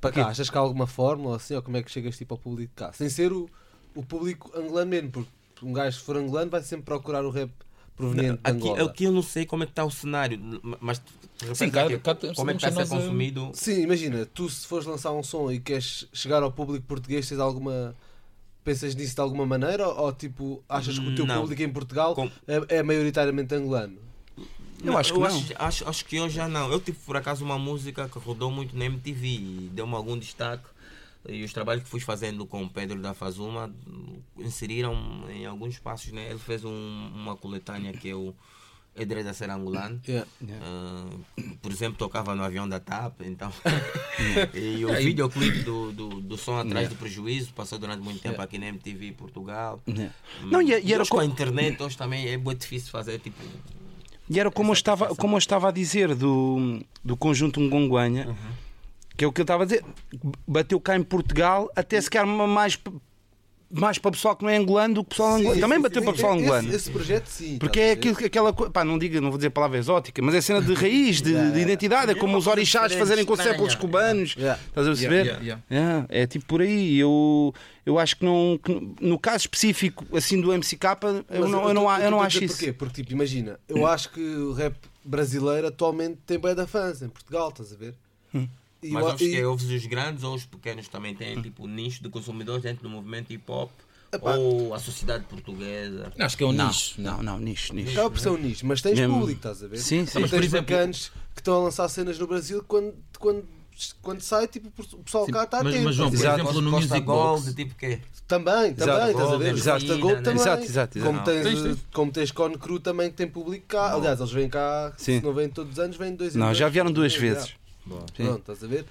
para cá, achas que há alguma fórmula ou assim, ou como é que chegas tipo ao público cá? Sem ser o, o público angolano mesmo, porque um gajo se for angolano vai sempre procurar o rap proveniente de Aqui, Angola. aqui eu não sei como é que está o cenário, mas de Sim, cá- cá como é que está a ser a- consumido. Sim, imagina, tu se fores lançar um som e queres chegar ao público português, tens alguma. Pensas nisso de alguma maneira? Ou, tipo, achas que o teu Não. público em Portugal Com- é, é maioritariamente angolano? Eu acho que não. Acho, acho, acho que eu já não. Eu tive por acaso uma música que rodou muito na MTV e deu-me algum destaque. E os trabalhos que fui fazendo com o Pedro da Fazuma inseriram em alguns espaços. Né? Ele fez um- uma coletânea que é o Edre da Ser Angolano. Yeah. Ah, por exemplo, tocava no avião da TAP, então. e o videoclipe do, do, do som Atrás do Prejuízo passou durante muito tempo aqui na MTV Portugal. Yeah. Não, e- e era hoje com co- a internet, hoje também é muito difícil fazer tipo. E era como eu, estava, como eu estava a dizer do, do conjunto Ngonguanha, que é o que eu estava a dizer, bateu cá em Portugal, até se calhar mais, mais para o pessoal que não é angolano do que o pessoal Sim, angolano. Também bateu sim. para o pessoal Esse- angolano. Esse, projeto, sim. Porque é aquilo, aquela coisa, pá, não diga, não vou dizer a palavra exótica, mas é cena de raiz, de, de identidade, é como os orixás fazerem com séculos cubanos. Yeah. Estás a perceber? Yeah, yeah, Yeah, é tipo por aí. Eu, eu acho que não. que no- caso específico assim do MCK, eu Mas não, eu não, eu não acho isso. Porquê? Porque, tipo, imagina, eu acho que o rap brasileiro atualmente tem bem da fãs em Portugal, estás a ver? Hum. Mas eu- ouves e- que ouves os grandes ou os pequenos também têm tipo nicho de consumidores dentro do movimento hip hop Epá. ou a sociedade portuguesa. Não, acho que é um Não, nicho. não, não, nicho, nicho. É a opção nicho, mas tens Mesmo- público, estás a ver? Sim, sim. Mas, por tens exemplo- bacanos que estão a lançar cenas no Brasil quando, quando, quando sai, tipo, o pessoal Sim, cá está atento. mas, João, por ver? exemplo, no Costa Music Gold, Box. tipo quê? Também, também, estás a ver? Exato, Costa Gold também. Exato, exato, exato. Como tens, Tens, tens. como tens Cru também que tem público cá. Aliás, eles vêm cá, Sim. se não vêm todos os anos, vêm dois em Não, dois. já vieram duas É, vezes. Sim. Pronto, estás a ver?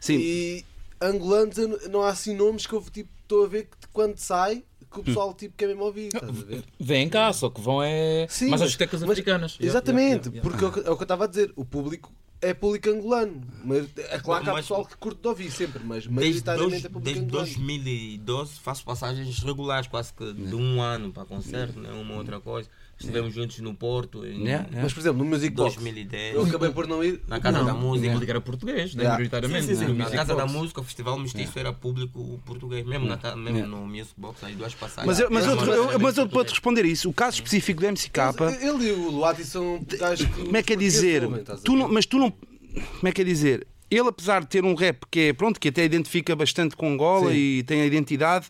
Sim. E angolanos, não- há assim nomes que eu tipo, estou a ver que quando sai, que o pessoal tipo, quer mesmo ouvir. Estás a ver? Vêm cá, só que vão é. Sim, mais mas- às discotecas africanas. Yeah, Exatamente, yeah, yeah, porque é o que- é o que eu estava a dizer. O público é público angolano. Mas é claro que há Mas- pessoal que curte de ouvir sempre, mas Desde, maioritariamente dois, é público desde angolano. 2012 faço passagens regulares, quase que de um ano para concerto, né? uma outra coisa. Estivemos juntos no Porto em Yeah, yeah. Mas, por exemplo, no Music Box, 2010, eu acabei por não ir. na Casa da O Música. público era português, né, Yeah. Sim, sim, sim. no Na Casa da Box. Música, o Festival Mestiço era público português, mesmo, na, mesmo no Music Box, aí duas passagens. Mas, eu, mas, eu, cena mas eu te responder isso, o caso específico do MCK, Ele e o Luati são como é que é dizer? Tu não, mas tu não. Como é que é dizer? Ele, apesar de ter um rap que é pronto, que até identifica bastante com Angola Sim. e tem a identidade,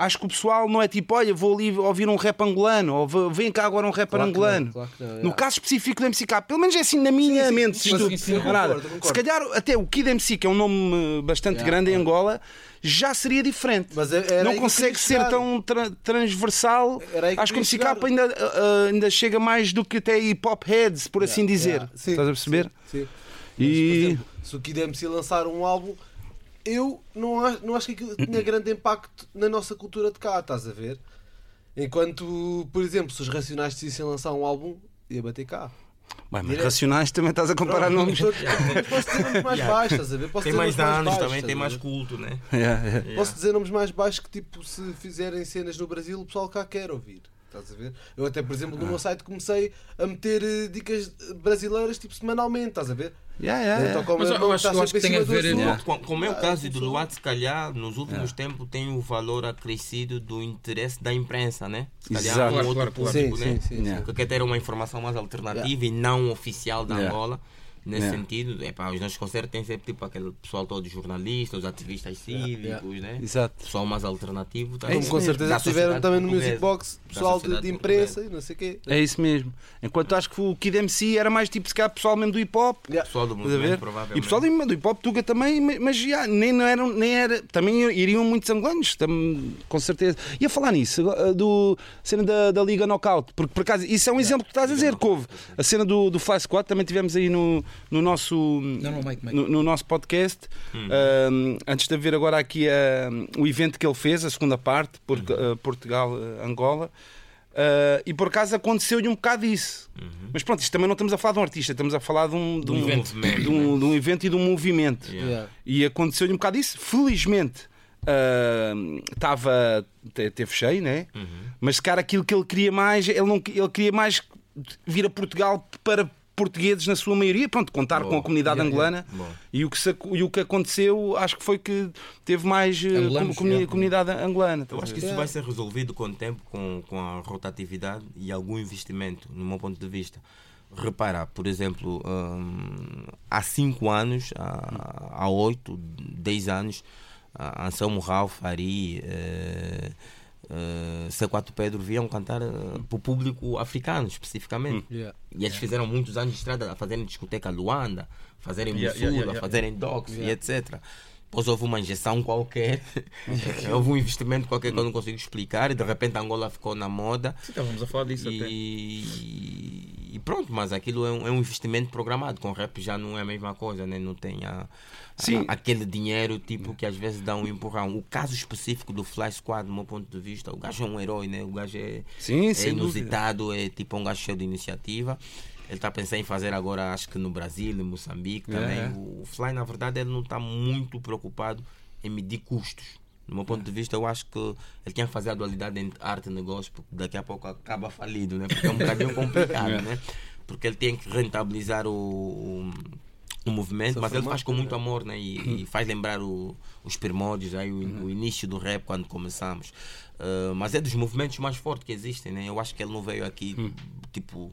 acho que o pessoal não é tipo, olha, vou ali ouvir um rap angolano, ou "Vou- vem cá agora um rapper Claro que não, angolano. claro não, No caso específico do MCK, pelo menos é assim na minha Sim, mente. sim, sim, sim, concordo, concordo. Se calhar até o Kid MC, que é um nome bastante Yeah, grande em claro. Angola, já seria diferente. Mas é- não consegue ser tão tra- transversal. Acho que o MCK ainda, eh, ainda chega mais do que até hip hop heads, por assim dizer. Yeah, sim, Estás a perceber? Sim. Mas, E- por exemplo, se o Kid MC lançar um álbum, eu não acho, não acho que aquilo tenha grande impacto na nossa cultura de cá, estás a ver? Enquanto, por exemplo, se os Racionais decidissem lançar um álbum, ia bater cá. Bem, mas Direto. racionais também estás a comparar Pronto, nomes. posso dizer nomes mais Yeah. baixos, estás a ver? Posso Tem mais nomes anos baixos, também, tem mais culto, né? Yeah, yeah. Posso dizer nomes mais baixos que, tipo, se fizerem cenas no Brasil, o pessoal cá quer ouvir. Estás a ver? Eu até, por exemplo, no meu site comecei a meter eh, dicas brasileiras, tipo, semanalmente, estás a ver? Yeah, yeah, yeah. Então, como Mas meu eu irmão acho- eu acho que em tem a ver- Yeah. Com- é o Ah, caso eu do Luat, se calhar, nos últimos tempos tem o valor acrescido do interesse da imprensa, né? Se calhar Exato. um Claro, outro claro, público, Sim, né? sim, sim, Yeah. Que quer ter uma informação mais alternativa e não oficial da Yeah. Angola. Nesse Yeah. sentido, epá, os nossos concertos têm sempre tipo aquele pessoal todo jornalistas, os ativistas cívicos, Yeah, né? Exato. Pessoal mais alternativo. tá? É Como com certeza tiveram também no. Music Box pessoal de, de imprensa e não sei o quê. É isso mesmo. Enquanto acho que o Kid MC era mais tipo, se calhar, pessoal mesmo do hip hop. Yeah. Pessoal do movimento, E provavelmente. o pessoal do, do hip hop Tuga também, ma- mas já, nem, não eram, nem era. Também iriam muitos angolanos, tam- com certeza. E a falar nisso, agora, do cena da, da Liga Knockout, porque por acaso, isso é um exemplo que estás a dizer, que houve. A cena do, do Fly Squad também tivemos aí no, no nosso. Não, não, Mike, Mike. No, no nosso podcast, um, antes de haver agora aqui um, o evento que ele fez, a segunda parte, Portu- uh, Portugal, uh, Angola, uh, e por acaso aconteceu-lhe um bocado isso. Mas pronto, isto também não estamos a falar de um artista, estamos a falar de um, de um, evento. de um, de um evento e de um movimento. Yeah. E aconteceu-lhe um bocado isso. Felizmente uh, estava. te- teve cheio, né? Mas se cara aquilo que ele queria mais, ele, não, ele queria mais vir a Portugal para portugueses na sua maioria, pronto, contar Boa. com a comunidade Yeah, angolana. Boa. E o, que se- e o que aconteceu, acho que foi que teve mais uh, Angolanos, com- yeah. comunidade angolana. Eu acho que isso vai ser resolvido com o tempo, com, com a rotatividade e algum investimento, no meu ponto de vista. Repara, por exemplo, hum, há 5 anos, há- há 8, 10 anos, a Anselmo Ralph, Ari, eh, eh, C4 Pedro vinham cantar para o público africano, especificamente. Yeah. E eles fizeram muitos anos de estrada a fazerem discoteca Luanda, fazerem Yeah, Mussula, yeah, yeah, yeah. fazerem Docs Yeah. e etc. Depois houve uma injeção qualquer, houve um investimento qualquer que eu não consigo explicar e de repente Angola ficou na moda. Sim, estávamos a falar disso até. E, e pronto, mas aquilo é um, é um investimento programado. Com rap já não é a mesma coisa, né? não tem a, a- aquele dinheiro tipo que às vezes dá um empurrão. O caso específico do Fly Squad, do meu ponto de vista, o gajo é um herói, né? o gajo é, Sim, é sem dúvida. inusitado, é tipo um gajo cheio de iniciativa. Ele está pensando em fazer agora, acho que no Brasil, em Moçambique também. É. O Fly, na verdade, ele não está muito preocupado em medir custos. Do meu ponto de vista, eu acho que ele quer fazer a dualidade entre arte e negócio, porque daqui a pouco acaba falido, né? Porque é um bocadinho complicado, É. né? Porque ele tem que rentabilizar o, o, o movimento, mas ele faz com muito amor, né? E, e faz lembrar o, os primórdios, aí, o, o início do rap, quando começamos. Uh, mas é dos movimentos mais fortes que existem, né? Eu acho que ele não veio aqui, tipo,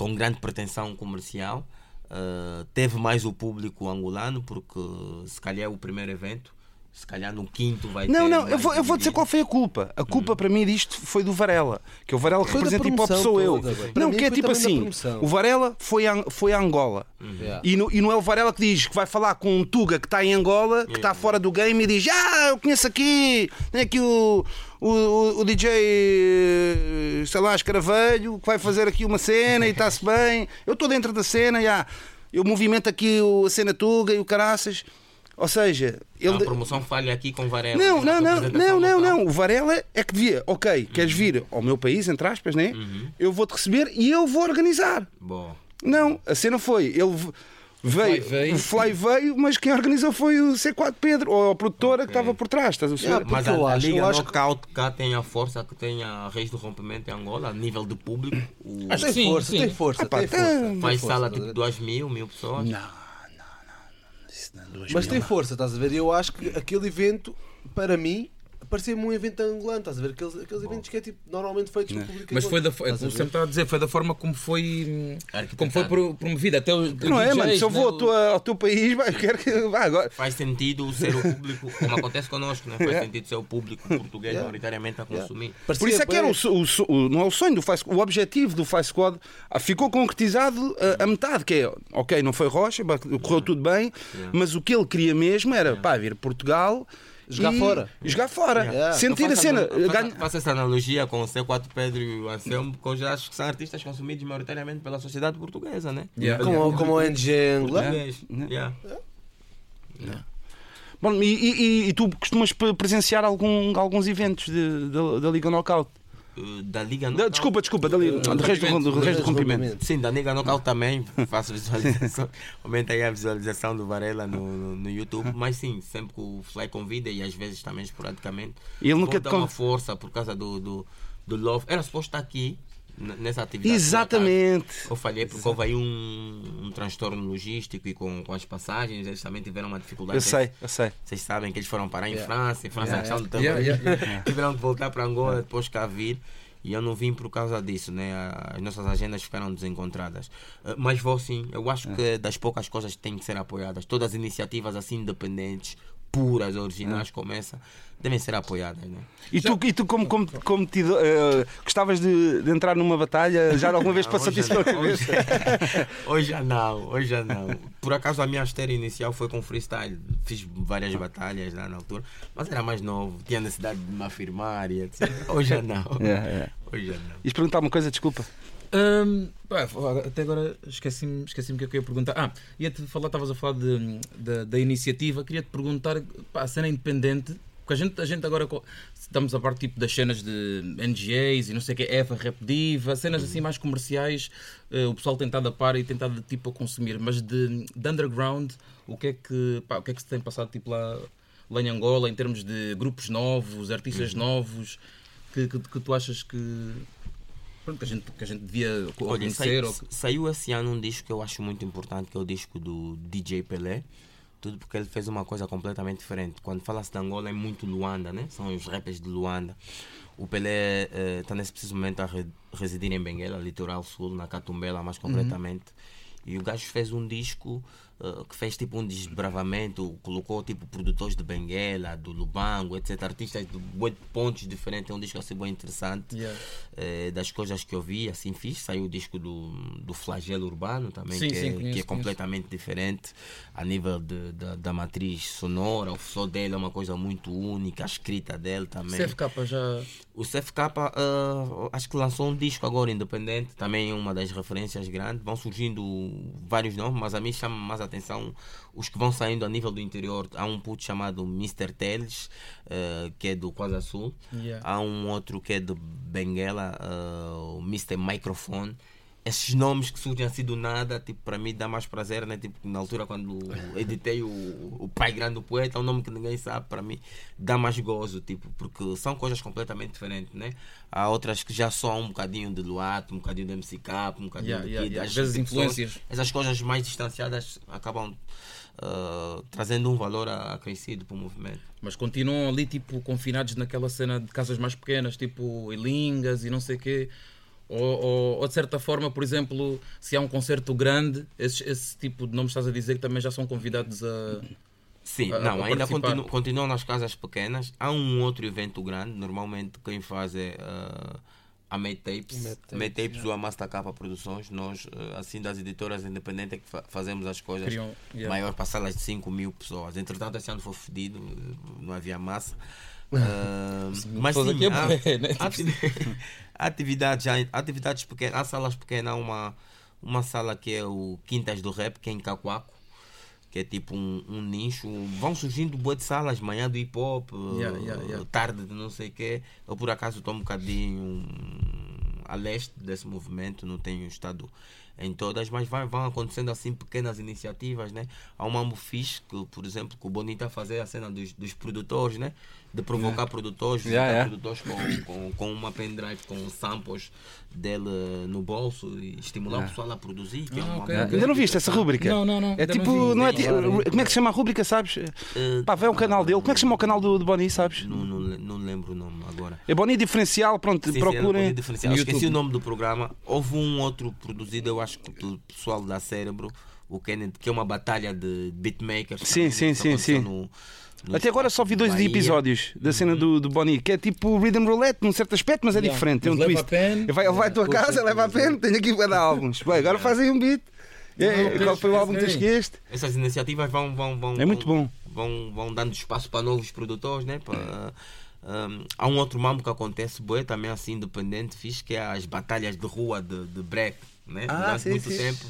com grande pretensão comercial. Uh, teve mais o público angolano, porque se calhar é o primeiro evento, se calhar no quinto vai ter. Não, não, eu vou, eu vou dizer qual foi a culpa. A culpa para mim disto foi do Varela. Que o Varela que Foi representa hip hop sou eu. Não, que é tipo assim: o Varela foi a, foi a Angola. Yeah. E, no- e não é o Varela que diz que vai falar com um Tuga que está em Angola, que está fora do game e diz: Ah, eu conheço aqui, tem aqui o, o, o- o DJ, sei lá, Escaravelho, que vai fazer aqui uma cena e está-se bem. Eu estou dentro da cena, já. eu movimento aqui o- a cena Tuga e o Caraças. Ou seja, ele. A promoção falha aqui com Varela. Não, não, não, não, não, não. O Varela é que devia, ok, queres vir ao meu país, entre aspas, né? Uhum. Eu vou-te receber e eu vou organizar. Boa. Não, a cena foi, ele veio, Fly veio. o Fly veio, mas quem organizou foi o C4 Pedro, ou a produtora que estava por trás, estás a? Yeah, Mas eu a, a acho- Liga eu acho que- cá tem a força que tem a Reis do Rompimento em Angola, a nível de público. O, Acho Tem Sim, força, sim. tem força, Epá, tem tem- força. tem faz força, sala tipo ver? 2 mil, mil pessoas. Não, não, não, não. Isso não é Mas mil, tem não. força, estás a ver? E eu acho que aquele evento, para mim, parecia-me um evento angolano, estás a ver? Aqueles, aqueles eventos que é tipo, normalmente feitos pelo público Mas foi da, angolano, é, estás a como sempre estava a dizer, foi da forma como foi, como foi Arquitetado. pro- promovido. Até os Não é, mano? Se eu vou né, ao teu, ao teu país, vai, quero que. Vai agora. Faz sentido ser o público, como acontece connosco, né? faz Yeah. sentido ser o público português Yeah. maioritariamente a consumir. Parecia Por isso é que era o, o o- não é o sonho do Faz o objetivo do Faz Squad ah, ficou concretizado ah, a metade, que é, ok, não foi rocha, correu tudo bem, mas o que ele queria mesmo era pá, vir a Portugal Jogar e- fora. e jogar fora. Yeah. Sentir Eu a cena. faço- ganha- faço essa analogia com o C4 Pedro e o Anselmo, já acho que são artistas consumidos maioritariamente pela sociedade portuguesa, né? Yeah. Como, como o NG português. Yeah. Bom, e, e- e- tu costumas pre- presenciar algum, alguns eventos de- da, da Liga Knockout? Uh, Da Liga Knockout. desculpa, desculpa, da, Liga- do resto do, do resto do rompimento. Sim, da Liga Knockout também faço visualização. Aumenta aí a visualização do Varela no, no, no YouTube. Mas sim, sempre que o Fly convida e às vezes também esporadicamente. E ele nunca te dar uma força por causa do, do, do Love. Era suposto estar aqui nessa atividade. Exatamente. Eu falhei porque houve aí um, um transtorno logístico e com, com as passagens eles também tiveram uma dificuldade. Eu sei, eu sei. Vocês sabem que eles foram parar em Yeah. França, em França Yeah, Yeah, terrorismo. yeah, Tiveram que voltar para Angola, depois cá vir. E eu não vim por causa disso, né? As nossas agendas ficaram desencontradas. Eh, Mas vou sim, eu acho que das poucas coisas que têm que ser apoiadas, todas as iniciativas assim independentes, puras, originais, como essa, devem ser apoiadas, né? E tu, e tu como, como, como te, eh, gostavas de, de entrar numa batalha? Já alguma vez passaste isso pela cabeça? Hoje, hoje já não, hoje já não. Por acaso a minha esteira inicial foi com freestyle. Fiz várias batalhas lá na altura, mas era mais novo, tinha necessidade de me afirmar e etc. Hoje já não. Yeah, yeah. Hoje já não. Ias perguntar uma coisa, desculpa. Pá, até agora esqueci-me esqueci o que é que eu ia perguntar. Ah, ia-te falar, estavas a falar de, da- da iniciativa. Queria-te perguntar, pá, a cena independente, porque a gente, a gente agora estamos a parte tipo das cenas de NGAs e não sei o que, Eva, Rap Diva, cenas assim mais comerciais, eh, o pessoal tem estado a par e tem estado tipo a consumir, mas de, de underground, o que é que, pá, o que é que se tem passado tipo lá, lá em Angola em termos de grupos novos, artistas novos, que, que, que tu achas que pronto, que, a gente, que a gente devia Olha, conhecer? sai- ou saiu esse ano um disco que eu acho muito importante, que é o disco do DJ Pelé. Tudo porque ele fez uma coisa completamente diferente. Quando fala-se de Angola é muito Luanda, né? São os rappers de Luanda. O Pelé está nesse preciso momento a re- residir em Benguela, litoral sul, na Catumbela mais concretamente. E o gajo fez um disco eh, que fez tipo um desbravamento, colocou tipo produtores de Benguela, do Lubango, etc. Artistas de de pontos diferentes. É um disco assim bem interessante. Yeah. Eh, das coisas que eu vi, assim fiz. Saiu o disco do, do Flagelo Urbano também, Sim, que, sim, é, conheço, que é conheço. completamente diferente a nível de, da, da matriz sonora. O som dele é uma coisa muito única, a escrita dele também. CFK já. O CFK ah, acho que lançou um disco agora independente, também é uma das referências grandes. Vão surgindo vários nomes, mas a mim chama mais a atenção os que vão saindo a nível do interior. Há um puto chamado Mr. Teles, ah, que é do Quasa Sul. Yeah. Há um outro que é de Benguela, ah, o Mr. Microphone. Esses nomes que surgem assim do nada, tipo, para mim dá mais prazer, né? Tipo, na altura quando editei o, o Pai Grande do Poeta, é um nome que ninguém sabe, para mim dá mais gozo, tipo, porque são coisas completamente diferentes, né? Há outras que já são um bocadinho de Luato, um bocadinho de MC Cap, um bocadinho Yeah, de yeah, Kid. yeah. Às vezes tipo, influências. essas coisas mais distanciadas acabam ah, trazendo um valor acrescido para o movimento. Mas continuam ali, tipo, confinados naquela cena de casas mais pequenas, tipo Ilingas e não sei o quê. Ou, ou, ou, de certa forma, por exemplo, se há um concerto grande, esse, esse tipo de nomes estás a dizer que também já são convidados a. Sim, a- a não, ainda participar. continu, continuam nas casas pequenas. Há um outro evento grande, normalmente quem faz é ah, a Made Tapes. Made Tapes, Made Tapes ou a Master Capa Produções. Nós, ah, assim, das editoras independentes, é que fa- fazemos as coisas Criam, yeah. maior para salas de 5 mil pessoas. Entretanto, esse ano foi fedido, não havia massa. Ah, mas sim, aqui é há, né? há atividades, atividades pequenas, há salas pequenas, há uma, uma sala que é o Quintas do Rap, que é em Cacoaco, que é tipo um, um nicho. Vão surgindo boas de salas, manhã do hip hop, Yeah, eh, yeah, yeah. tarde de não sei o quê. Eu por acaso estou um bocadinho hum, a leste desse movimento, não tenho estado em todas, mas vai, vão acontecendo assim pequenas iniciativas, né? Há um mambo fixe que, por exemplo, que o Boni está a fazer a cena dos, dos produtores, né? De provocar produtores, visitar Yeah, yeah. produtores com, com, com uma pendrive com samples dele no bolso e estimular o pessoal a produzir. Que é Ah, uma ok, mambo- ok. Ainda não viste essa rúbrica? Não, não, não. É ainda tipo, vi. não é, nem ti- agora. como é que se chama a rúbrica, sabes? Eh, Pá, vai ao canal dele. Como é que se chama o canal do, do Boni, sabes? Não, não, não lembro o nome agora. É Boni Diferencial, pronto, Sim, procurem. pouquinho diferencial. Esqueci o nome do programa. Houve um outro produzido, eu acho que do pessoal da Cérebro, o Kennedy, que é uma batalha de beatmakers. Sim, sim, sim, sim. no- no Até agora só vi dois Bahia. episódios da cena do, do Boni, que é tipo Rhythm Roulette, num certo aspecto, mas é Yeah. diferente. Tem um twist. a pen. Ele vai, ele vai à tua casa, leva a puxa. pen, tenho aqui para dar álbuns. Bem, agora fazem um beat. É, qual foi o álbum que tu tens- esqueceste? Essas iniciativas vão, vão, vão, É muito vão, bom. Vão, vão dando espaço para novos produtores, né? Para, um, há um outro mambo que acontece, boé, também assim, independente, fixe, que é as batalhas de rua de, de break. Né? Ah, Durante sim, muito sim. tempo,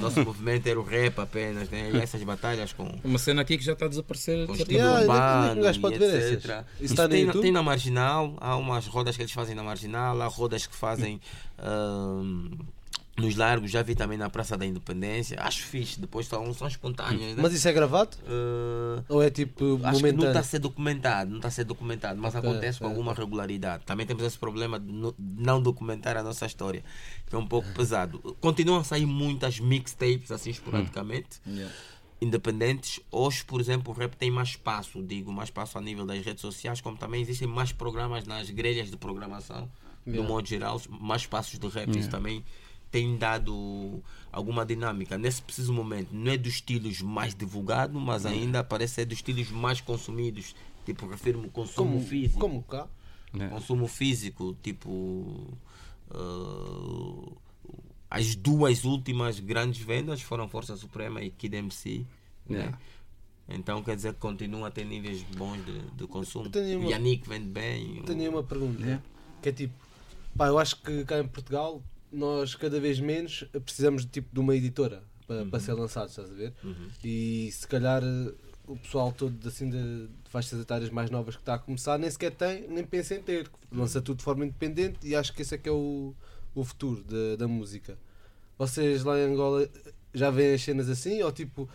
nosso movimento era o rap apenas, né? E essas batalhas com, Uma cena aqui que já está a desaparecer. com estilo Yeah, urbano gajo pode e ver etc. essas. Isso Isso está tem, tem na Marginal, há umas rodas que eles fazem na Marginal, há rodas que fazem ahm, nos largos, já vi também na Praça da Independência. Acho fixe, depois são, são espontâneas, né? Mas isso é gravado? Ah, Ou é tipo Acho que não está momentâneo? a ser documentado, não está a ser documentado, mas Ok, acontece com alguma regularidade. Também temos esse problema de no- não documentar a nossa história, que é um pouco pesado. Continuam a sair muitas mixtapes assim esporadicamente, Yeah. independentes. Hoje, por exemplo, o rap tem mais espaço, digo, mais espaço a nível das redes sociais, como também existem mais programas nas grelhas de programação, Yeah. modo geral, mais espaços de rap. Isso também tem dado alguma dinâmica. Nesse preciso momento, não é dos estilos mais divulgados, mas ainda parece ser dos estilos mais consumidos. Tipo, refiro-me consumo Como, físico. como cá? É. Consumo físico, tipo. ah, as duas últimas grandes vendas foram Força Suprema e Kid MC. né? Yeah. Então quer dizer que continua a ter níveis bons de, de consumo. Uma- O Yannick vende bem. Tenho o- uma pergunta. Yeah. Que é tipo, pá, eu acho que cá em Portugal nós cada vez menos precisamos de, tipo, de uma editora para, para ser lançado, estás a ver? Uhum. E se calhar eh, o pessoal todo assim de, de faixas etárias mais novas que está a começar nem sequer tem, nem pensa em ter. Lança tudo de forma independente e acho que esse é que é o, o futuro da, da música. Vocês lá em Angola já veem as cenas assim? Ou tipo,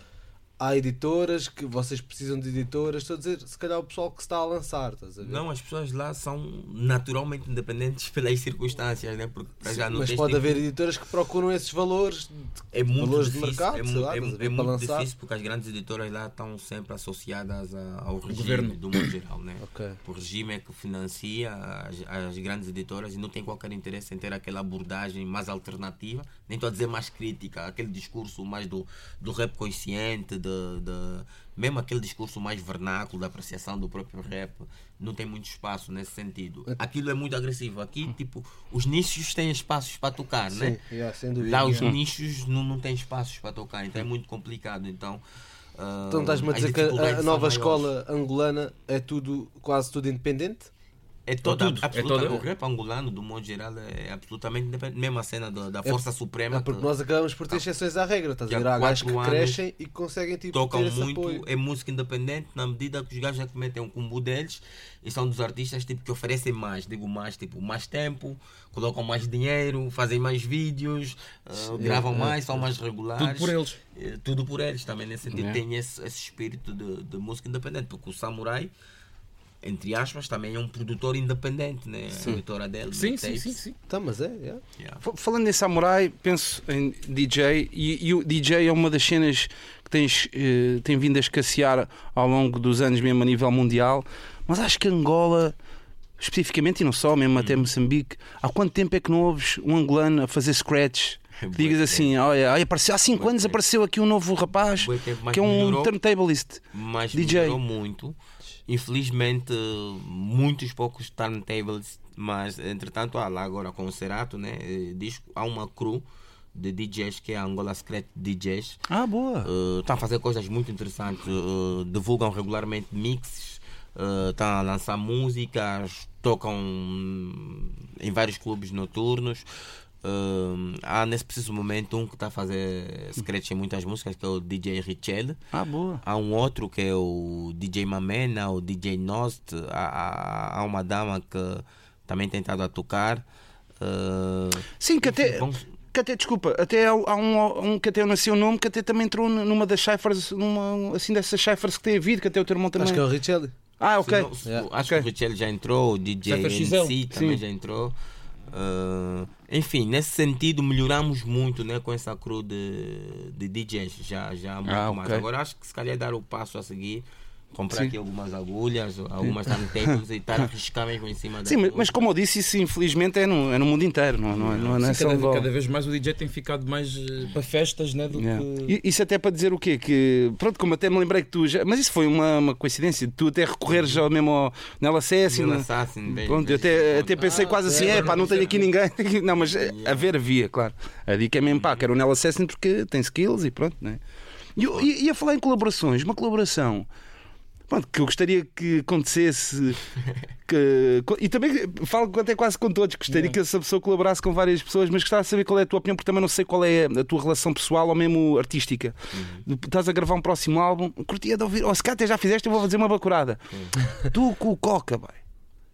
há editoras que vocês precisam de editoras? Estou a dizer, se calhar o pessoal que está a lançar, estás a ver? Não, as pessoas lá são naturalmente independentes pelas circunstâncias, né? Porque para já não Mas pode tipo- haver editoras que procuram esses valores. de- É muito valores de difícil, mercado, é, mu- lá, é- ver, é muito lançar. difícil porque as grandes editoras lá estão sempre associadas a- ao regime governo. do mundo geral, né? Ok. O regime é que financia as, as grandes editoras e não tem qualquer interesse em ter aquela abordagem mais alternativa, nem estou a dizer mais crítica, aquele discurso mais do, do rap consciente, de, de- mesmo aquele discurso mais vernáculo da apreciação do próprio rap, não tem muito espaço nesse sentido. Aquilo é muito agressivo. Aqui, tipo, os nichos têm espaços para tocar, né? Sim, yeah, sem dúvida. Lá os Yeah. nichos não, não têm espaços para tocar, então é muito complicado. Então, ah, Então estás-me a as dizer que a- a, nova escola angolana é tudo, quase tudo independente? É toda, tudo, é O rap angolano, do modo geral, é absolutamente independente. Mesmo a cena da, da Força Suprema, É porque que nós acabamos por ter exceções à regra, estás a ver? há gajos que crescem e que conseguem tipo, tocam ter esse muito, apoio. é música independente, na medida que os gajos já que metem um combo deles e são dos artistas tipo, que oferecem mais, digo mais, tipo, mais tempo, colocam mais dinheiro, fazem mais vídeos, ah, gravam mais, são mais regulares. Tudo por eles. Tudo por eles também nesse sentido É. tem esse, esse espírito de, de música independente porque o Samurai entre aspas também é um produtor independente né a editora dele Sim, sim, sim, sim. Tá, mas é, yeah. Yeah. F- Falando em samurai, penso em DJ e, e o DJ é uma das cenas que tens, eh, tem vindo a escassear ao longo dos anos, mesmo a nível mundial. Mas acho que Angola, especificamente, e não só, mesmo até Moçambique, há quanto tempo é que não ouves um angolano a fazer scratch? Bué Digas assim, olha, olha, apareceu, há 5 Bué anos tempo. apareceu aqui um novo rapaz que é um melhorou. turntablist. mas DJ. melhorou muito infelizmente muitos poucos turntables mas entretanto há lá agora com o Cerato né eh, disco há uma crew de DJs que é a Angola Secret DJs Ah, boa. Uh, estão a fazer coisas muito interessantes, uh, divulgam regularmente mixes, uh, estão a lançar músicas, tocam em vários clubes noturnos. Uh, há nesse preciso momento um que está a fazer scratch em muitas músicas, que é o DJ Richel. Ah, boa. Há um outro que é o DJ Mamena, o DJ Nost. Há, há, há uma dama que também tem estado a tocar. Uh, Sim, que até. vão- Que até, desculpa, até há há um, um que até eu não sei o nome, que até também entrou numa das ciphers, numa, assim dessas ciphers que tem havido, que até o teu irmão também. Acho que é o Richelli. Ah, ok. Se não- se- Yeah. Acho Ok. que o Richelli já entrou, o DJ. MC também Sim. já entrou. Ah, enfim, nesse sentido melhoramos muito né, com essa crew de, de DJs, já, já muito Ah, mais. ok. Agora acho que se calhar dar o passo a seguir, comprar Sim. aqui algumas agulhas, algumas turntables e estar a arriscar mesmo em cima da Sim, mas, mas como eu disse, isso infelizmente é no, é no mundo inteiro, não, não, é- não, é- não é Sim, só cada, cada vez mais o DJ tem ficado mais eh, para festas né, do Yeah. que. Isso até para dizer o quê? Que, pronto, como até me lembrei que tu já. Mas isso foi uma, uma coincidência, tu até recorreres ao mesmo ao Nela Assassin. Nela né? Assassin, bem- Pronto, bem- eu até, até pensei Ah, quase assim, ok. é pá, não tenho aqui ninguém. Não, mas eh, haver havia, claro. A dica é mesmo pá, quero o Nela Assassin porque tem skills e pronto, né? E eu e- ia falar em colaborações, uma colaboração. Pronto, que eu gostaria que acontecesse. Que, e também falo até quase com todos. Gostaria que essa pessoa colaborasse com várias pessoas, mas gostava de saber qual é a tua opinião, porque também não sei qual é a tua relação pessoal ou mesmo artística. Estás a gravar um próximo álbum, curtia de ouvir. Ou se cá até já fizeste, eu vou fazer uma bacurada. Tu com o Coca, boy.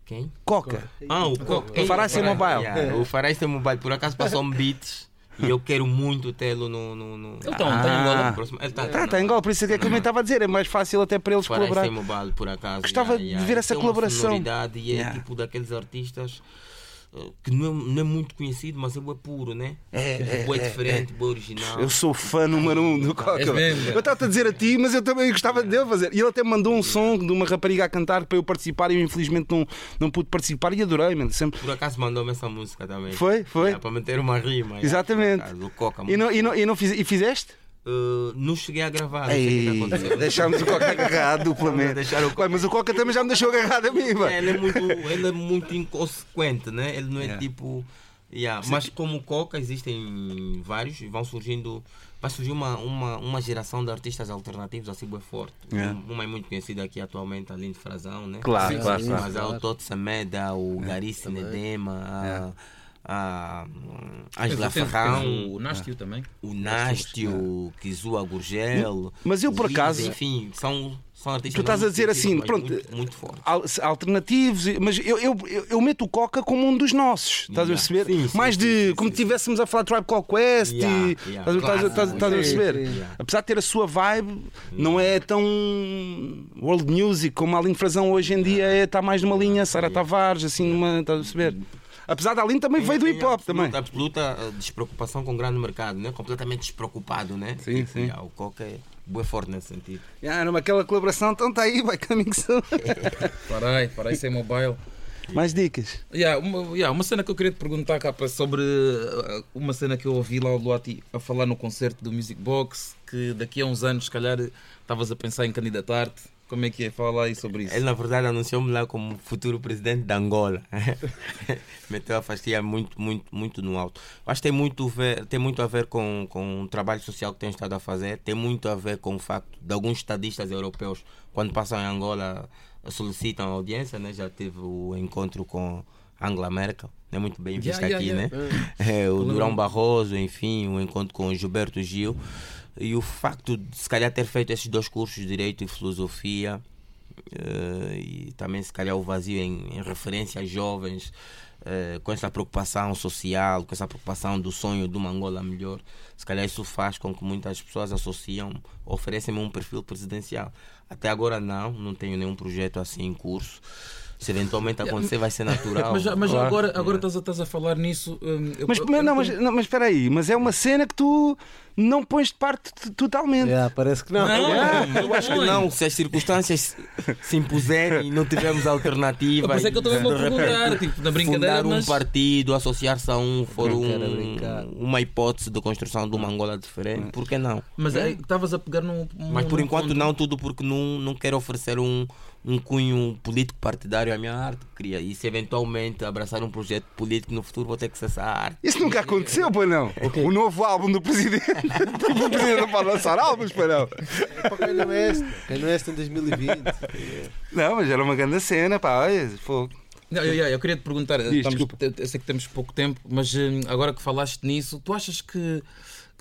Quem? Coca. Ah, o Coca. O Farai sem mobile. Yeah, o Farai sem mobile, por acaso passou-me beats e eu quero muito tê-lo no. no, no... Ele está tá em Angola. Ah. próximo- Ele está Tá, tá em Angola, por isso é que eu também estava a dizer, é mais fácil até para eles Farai colaborar. sem mobile, por acaso. Gostava de ver essa Tem colaboração. Uma e é Yeah. tipo daqueles artistas que não é, não é muito conhecido, mas ele é puro, né? É, Tipo, é, é, diferente, é original. Eu sou fã número um do Coca. És mesmo? Eu estava a dizer a ti, mas eu também gostava de ele fazer. E ele até me mandou um som de uma rapariga a cantar para eu participar e eu infelizmente não, não pude participar e adorei, mano. Sempre. Por acaso mandou-me essa música também. Foi, foi. Para meter uma rima. Exatamente. acaso, o Coca. E não, e não, e não fiz, e fizeste? Eh, não cheguei a gravar. não sei o que Ei, deixámos o Coca agarrado duplamente. O Ué, mas o Coca também já me deixou agarrado a mim, É, mano. ele, é muito, ele é muito inconsequente, né? Ele não é Yeah. tipo. Yeah. Mas como Coca existem vários e vão surgindo. Vai surgir uma, uma, uma geração de artistas alternativos assim bem forte. Yeah. Um- Uma é muito conhecida aqui atualmente, a Linde Frazão, né? Claro, Sim, claro, sim, claro. Mas há o claro. Toto Sameda, o Garice Nedema, a, a Angela Ferrão, O Nastio também. o Nastio, o Kizua Gurgel. Mas eu, por acaso- Enfim, são, são artistas. Tu estás a dizer assim, pronto, Muito, muito fortes. Al- alternativos, mas eu, eu, eu, eu meto o Coca como um dos nossos, estás a Yeah. perceber? Sim, sim, Mais sim, de sim, como estivéssemos a falar Tribe Called Quest Yeah, e yeah. estás, estás- Clássico, estás- estás a perceber? Apesar de ter a sua vibe, não é tão world music como a Aline Frazão hoje em dia é, está mais numa linha Sara Tavares, assim, numa, estás a perceber? Apesar da Aline também veio do hip hop absoluta- também. Absoluta eh, despreocupação com o grande mercado, né? completamente despreocupado. Né? Sim, Tipo, sim. yeah, o Coca é bem forte nesse sentido. Yeah, numa aquela colaboração, então está aí, vai caminho soon. Parai, parai sem mobile. Mais dicas. Yeah, uma, yeah, uma cena que eu queria te perguntar, capa, sobre uh, uma cena que eu ouvi lá o Luati a falar no concerto do Music Box, que daqui a uns anos, se calhar, estavas a pensar em candidatar-te. Como é que é? Fala aí sobre isso. Ele, na verdade, anunciou-me lá como futuro presidente da Angola. Meteu a fastia muito, muito, muito no alto. Acho que tem muito, ver, tem muito a ver com, com o trabalho social que tem estado a fazer, tem muito a ver com o facto de alguns estadistas europeus, quando passam em Angola, solicitam audiência. Né? Já teve o encontro com Angela Merkel, é muito bem Yeah, vista yeah, aqui, yeah. né? É, o. Durão Barroso, enfim, o encontro com o Gilberto Gil. E o facto de se calhar ter feito esses dois cursos de Direito e Filosofia eh, e também se calhar o vazio em, em referência a jovens eh, com essa preocupação social, com essa preocupação do sonho de uma Angola melhor, se calhar isso faz com que muitas pessoas associam, oferecem-me um perfil presidencial. Até agora não, não tenho nenhum projeto assim em curso. Se eventualmente acontecer vai ser natural. Mas, mas Claro. agora, agora estás, a, estás a falar nisso. hum, eu- Mas, eu- mas, eu não, mas, não, mas espera aí, mas é uma cena que tu não pões de parte totalmente. Yeah, parece que não. Não, Ah, não eu acho que não, se as circunstâncias se impuserem e não tivermos alternativa. Mas é que eu também vou perguntar, tipo, na brincadeira, fundar um mas- partido, associar-se a um, for um, uma hipótese de construção de uma Angola diferente, por que não? Mas é, estavas a pegar num. Mas por num enquanto ponto- não, tudo porque não, não quero oferecer um, um cunho político partidário à minha arte. Queria, e se eventualmente abraçar um projeto político no futuro, vou ter que cessar a arte. Isso nunca aconteceu, pois não? O novo álbum do presidente. o presidente não pode lançar álbuns, pois não? É este? É este em 2020? Não, mas era uma grande cena, pá. Olha, fogo. Não, eu, eu- eu queria te perguntar, Diz, estamos- eu sei que temos pouco tempo, mas hum, agora que falaste nisso, tu achas que,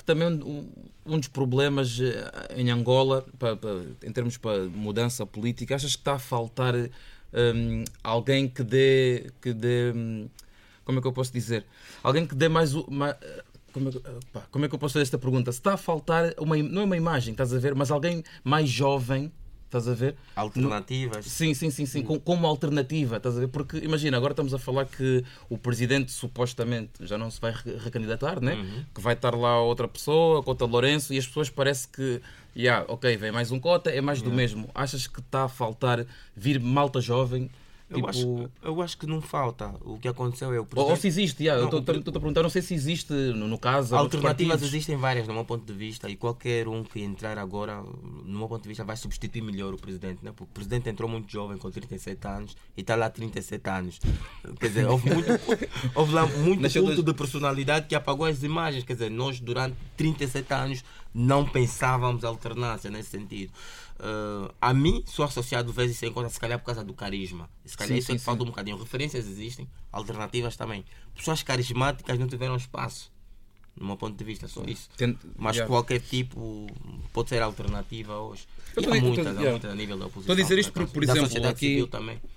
que também um, um dos problemas eh, em Angola, em termos para mudança política, achas que está a faltar hum, alguém que dê, que dê hum, como é que eu posso dizer? Alguém que dê mais, o- ma- como, é, que- como é que eu posso fazer esta pergunta? Se está a faltar uma, não é uma imagem, estás a ver, mas alguém mais jovem, estás a ver? Alternativas. Sim, sim, sim, sim, com- como alternativa, estás a ver? Porque imagina, agora estamos a falar que o presidente supostamente já não se vai re- recandidatar, né? Que vai estar lá outra pessoa, Cota Lourenço, e as pessoas parece que, yeah, ok, vem mais um Cota, é mais do mesmo. Achas que está a faltar vir malta jovem? Eu, Tipo, acho, eu acho que não falta. O que aconteceu é o ou, ou presidente. se existe, yeah, eu Não, estou o- a perguntar, não sei se existe no, no caso. Alternativas existem várias, no meu ponto de vista, e qualquer um que entrar agora, no meu ponto de vista, vai substituir melhor o presidente, né? porque o presidente entrou muito jovem, com 37 anos, e está lá há 37 anos. Quer dizer, houve, muito, houve lá muito Nasceu culto de personalidade que apagou as imagens. Quer dizer, nós, durante 37 anos, não pensávamos alternância nesse sentido. Uh, a mim, sou associado vezes sem conta, se calhar por causa do carisma. Se calhar Sim, isso é sim, que falta um bocadinho. Referências existem, alternativas também. Pessoas carismáticas não tiveram espaço. No meu ponto de vista, só isso. Mas yeah. qualquer tipo pode ser alternativa hoje. Eu E há muitas, tô- há yeah. muitas a nível da oposição. Estou a dizer isto por porque, por exemplo, aqui,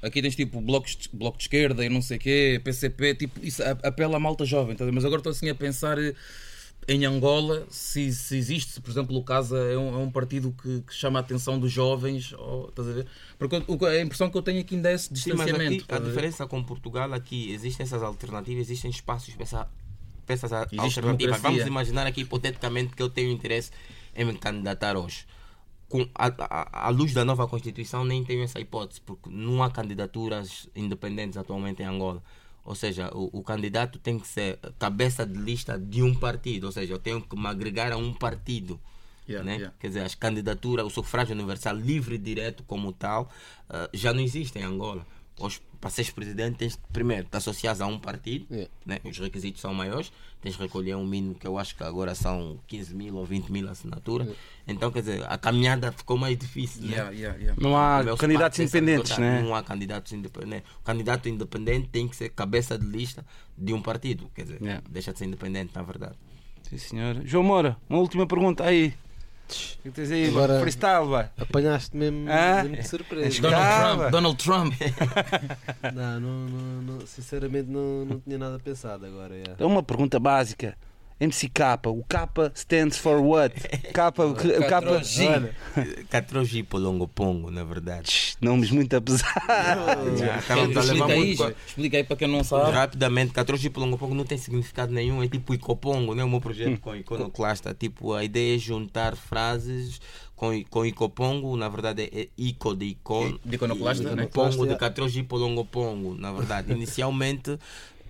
aqui tens tipo blocos de, bloco de esquerda e não sei o quê, PCP, tipo, isso apela a malta jovem, ver? mas agora estou assim a pensar eh, em Angola, se, se existe, se, por exemplo, o CASA é um, é um partido que, que chama a atenção dos jovens, ou, estás a ver? Porque o- a impressão que eu tenho aqui ainda é esse Sim, distanciamento. aqui, a diferença com Portugal aqui, existem essas alternativas, existem espaços para, essa, para essas Existe alternativas. democracia. Vamos imaginar aqui hipoteticamente que eu tenho interesse em me candidatar hoje. Com a, a, a luz da nova Constituição nem tenho essa hipótese, porque não há candidaturas independentes atualmente em Angola. Ou seja, o, o candidato tem que ser cabeça de lista de um partido, ou seja, eu tenho que me agregar a um partido. Yeah, né? yeah. Quer dizer, as candidaturas, o sufrágio universal livre e direto como tal, ah, já não existe em Angola. Os, para seres presidente, tens de, primeiro te associares a um partido, Yeah. né? os requisitos são maiores, tens de recolher um mínimo que eu acho que agora são 15 mil ou 20 mil assinaturas. Então, quer dizer, a caminhada ficou mais difícil. né? Yeah, yeah, yeah. Não há O meu candidatos é independentes, né? Não há candidatos independentes. O candidato independente tem que ser cabeça de lista de um partido. Quer dizer, Yeah. deixa de ser independente, na verdade. Sim, senhor. João Moura, uma última pergunta aí. O que tens aí? Agora- Freestyle, vai. Apanhaste mesmo, Ah? mesmo de surpresa. Donald. Trump, Donald Trump. Não, não, não, sinceramente não, não tinha nada pensado agora. yeah. É uma pergunta básica. MCK, o K stands for what? K, o K, Catrogi. Polongo Pongo, na verdade. nomes muito pesados. Explica, aí, muito. explica aí para quem não sabe. Rapidamente, Catrogi Polongo Pongo não tem significado nenhum, é tipo Icopongo, né? o meu Hum. projeto com iconoclasta. Tipo, a ideia é juntar frases com, com Icopongo, na verdade é Ico de Icon. De iconoclasta, né? Pongo de Catrogi Polongo Pongo, na verdade. Inicialmente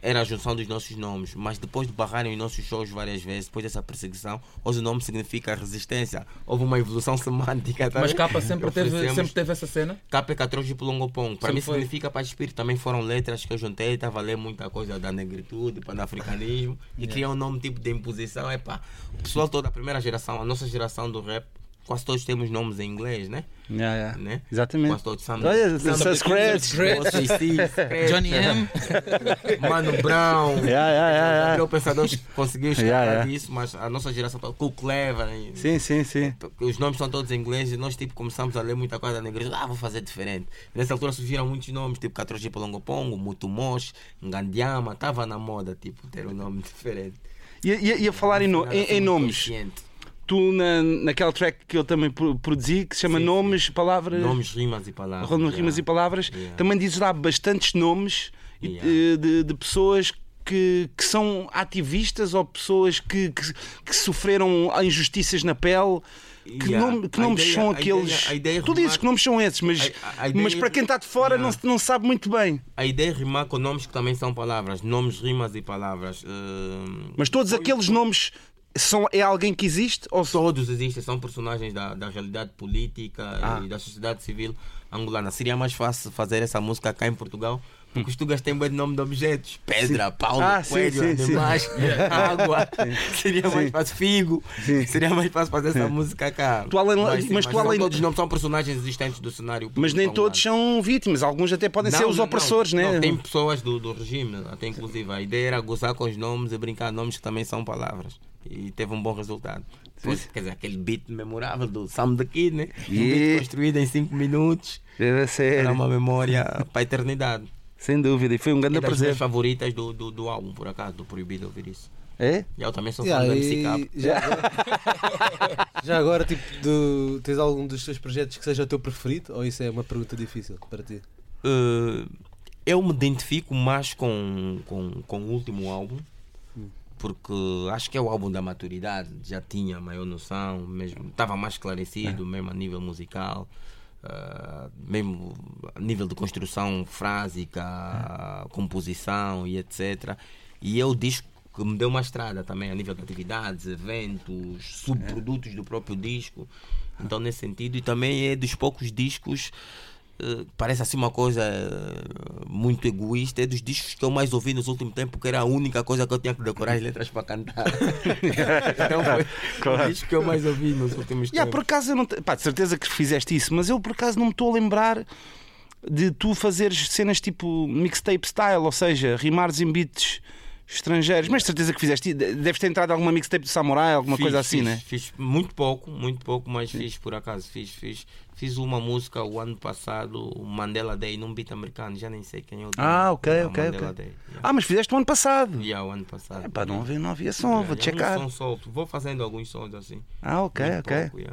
era a junção dos nossos nomes, mas depois de barrarem os nossos shows várias vezes, depois dessa perseguição, hoje o nome significa resistência. Houve uma evolução semântica. tá Mas capa sempre teve, sempre teve essa cena. Capa Catroji Polongo Pong. Para mim foi. significa paz de espírito. Também foram letras que eu juntei, estava a ler muita coisa da negritude, panafricanismo e criei um nome tipo de imposição. Epá, o pessoal toda a primeira geração, a nossa geração do rap, quase todos temos nomes em inglês, né? Yeah, yeah. né? Exatamente. Quase todos Sam, Olha, Sam Scratch. Johnny M. Mano Brown. Yeah, yeah, yeah, yeah. O pensador conseguiu escapar Yeah, yeah. disso, mas a nossa geração, toda, Cool Clever, Sim, sim, sim. os nomes são todos em inglês e nós tipo começamos a ler muita coisa na igreja. Ah, vou fazer diferente. Nessa altura surgiram muitos nomes, tipo Catroji Polongo Pongo, Mutumosh, Ngandiama, estava na moda, tipo, ter um nome diferente. E, e, e a falar em, no- em- em nomes, consciente. Tu na, naquela track que eu também pro- produzi, que se chama Sim, Nomes, Palavras. Nomes, rimas e palavras. Rimas yeah. e palavras, Yeah. também dizes lá bastantes nomes Yeah. eh, de, de pessoas que, que são ativistas ou pessoas que, que, que sofreram injustiças na pele. Que, Yeah. nome- que A nomes ideia- são a aqueles. ideia- a ideia tu dizes que nomes são esses, mas, A- a mas para quem está de fora Yeah. não, não sabe muito bem. A ideia é rimar com nomes que também são palavras. Nomes, rimas e palavras. Ehm, Mas todos aqueles nomes são, é alguém que existe ou só. Todos existem, são personagens da, da realidade política Ah. e da sociedade civil angolana. Seria mais fácil fazer essa música cá em Portugal, porque os tugas têm bem de nome de objetos: pedra, pau, Ah, sim, coelho, sim, sim. animais, água. Seria mais Sim. fácil figo. Sim. Seria mais fácil fazer essa música cá. Tu além- sim, mas tu além- todos não são personagens existentes do cenário. Mas nem todos são vítimas, alguns até podem ser Não, os não, opressores, não. né? Não, tem pessoas do, do regime, até inclusive. A ideia era gozar com os nomes e brincar nomes que também são palavras. E teve um bom resultado. Pois, quer dizer, aquele beat memorável do Sam the Kid, né? Um beat construído em 5 minutos. Deve ser. Era uma memória para a eternidade. Sem dúvida, e foi um grande É das prazer. minhas favoritas do, do, do álbum, por acaso, do Proibido ouvir isso. É? Eu também sou Yeah, fã do MC Cabo. já, agora, já agora, tipo, do- tens algum dos teus projetos que seja o teu preferido? Ou isso é uma pergunta difícil para ti? Uh, eu me identifico mais com, com, com o último álbum porque acho que é o álbum da maturidade já tinha maior noção mesmo estava mais esclarecido mesmo a nível musical uh, mesmo a nível de construção frásica composição e etc e é o disco que me deu uma estrada também a nível de atividades eventos subprodutos do próprio disco. Então nesse sentido e também é dos poucos discos parece assim uma coisa eh, muito egoísta, é dos discos que eu mais ouvi nos últimos tempos, porque era a única coisa que eu tinha que decorar as letras para cantar. então foi Claro. o disco que eu mais ouvi nos últimos Yeah, por tempos. acaso eu não. te- Pá, de certeza que fizeste isso, mas eu por acaso não me estou a lembrar de tu fazeres cenas tipo mixtape style, ou seja, rimares em beats estrangeiros. Mas de certeza que fizeste. De- Deves ter entrado alguma mixtape de samurai, alguma Fiz, coisa assim, fiz, né? Fiz muito pouco, muito pouco, mas fiz por acaso. Fiz, fiz, fiz uma música o ano passado, Mandela Day, num beat americano, já nem sei quem é o dono. Ah, ok, Yeah, ok, Mandela ok. Day. Yeah. Ah, mas fizeste o ano passado. Yeah, o ano passado. Epá, não havia, não havia som, Yeah, vou checar. som solto. Vou fazendo alguns sons assim. Ah, ok, ok. pouco.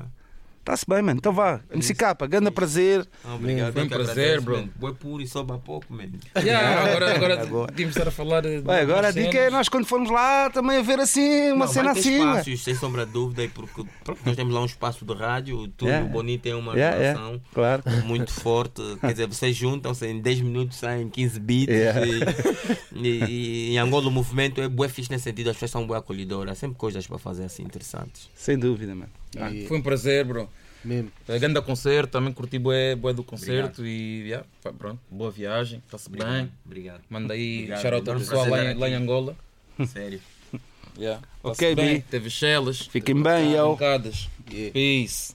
Está-se bem, mano. Então vá. MC Capa, grande prazer. Ah, obrigado. Foi um que prazer, bro. Boa puro e sobe a pouco, man. Yeah, agora, agora, Agora. tínhamos de estar a falar. eh, de agora a cenas. dica é nós quando formos lá também a ver assim uma Não, cena vai ter assim. né? espaços, sem sombra de dúvida, e porque pronto, nós temos lá um espaço de rádio, tudo Yeah. bonito, tem uma Yeah, yeah. relação Claro. muito forte. Quer dizer, vocês juntam-se em 10 minutos, saem 15 beats. Yeah. E, e- e em Angola o movimento é bué fixe nesse sentido, as pessoas são bué acolhedoras, há sempre coisas para fazer assim interessantes. Sem dúvida, mano. Ah, E- Foi um prazer, bro. Mesmo. É grande concerto, também curti bué, bué do concerto e yeah, pá, pronto, boa viagem, está-se bem. Obrigado. Manda aí Obrigado, shout out ao pessoal lá em, lá em. Angola. Sério. Yeah, Ok, bem. Teve chelas, Fiquem bem, yo. pancadas. Yeah. Peace.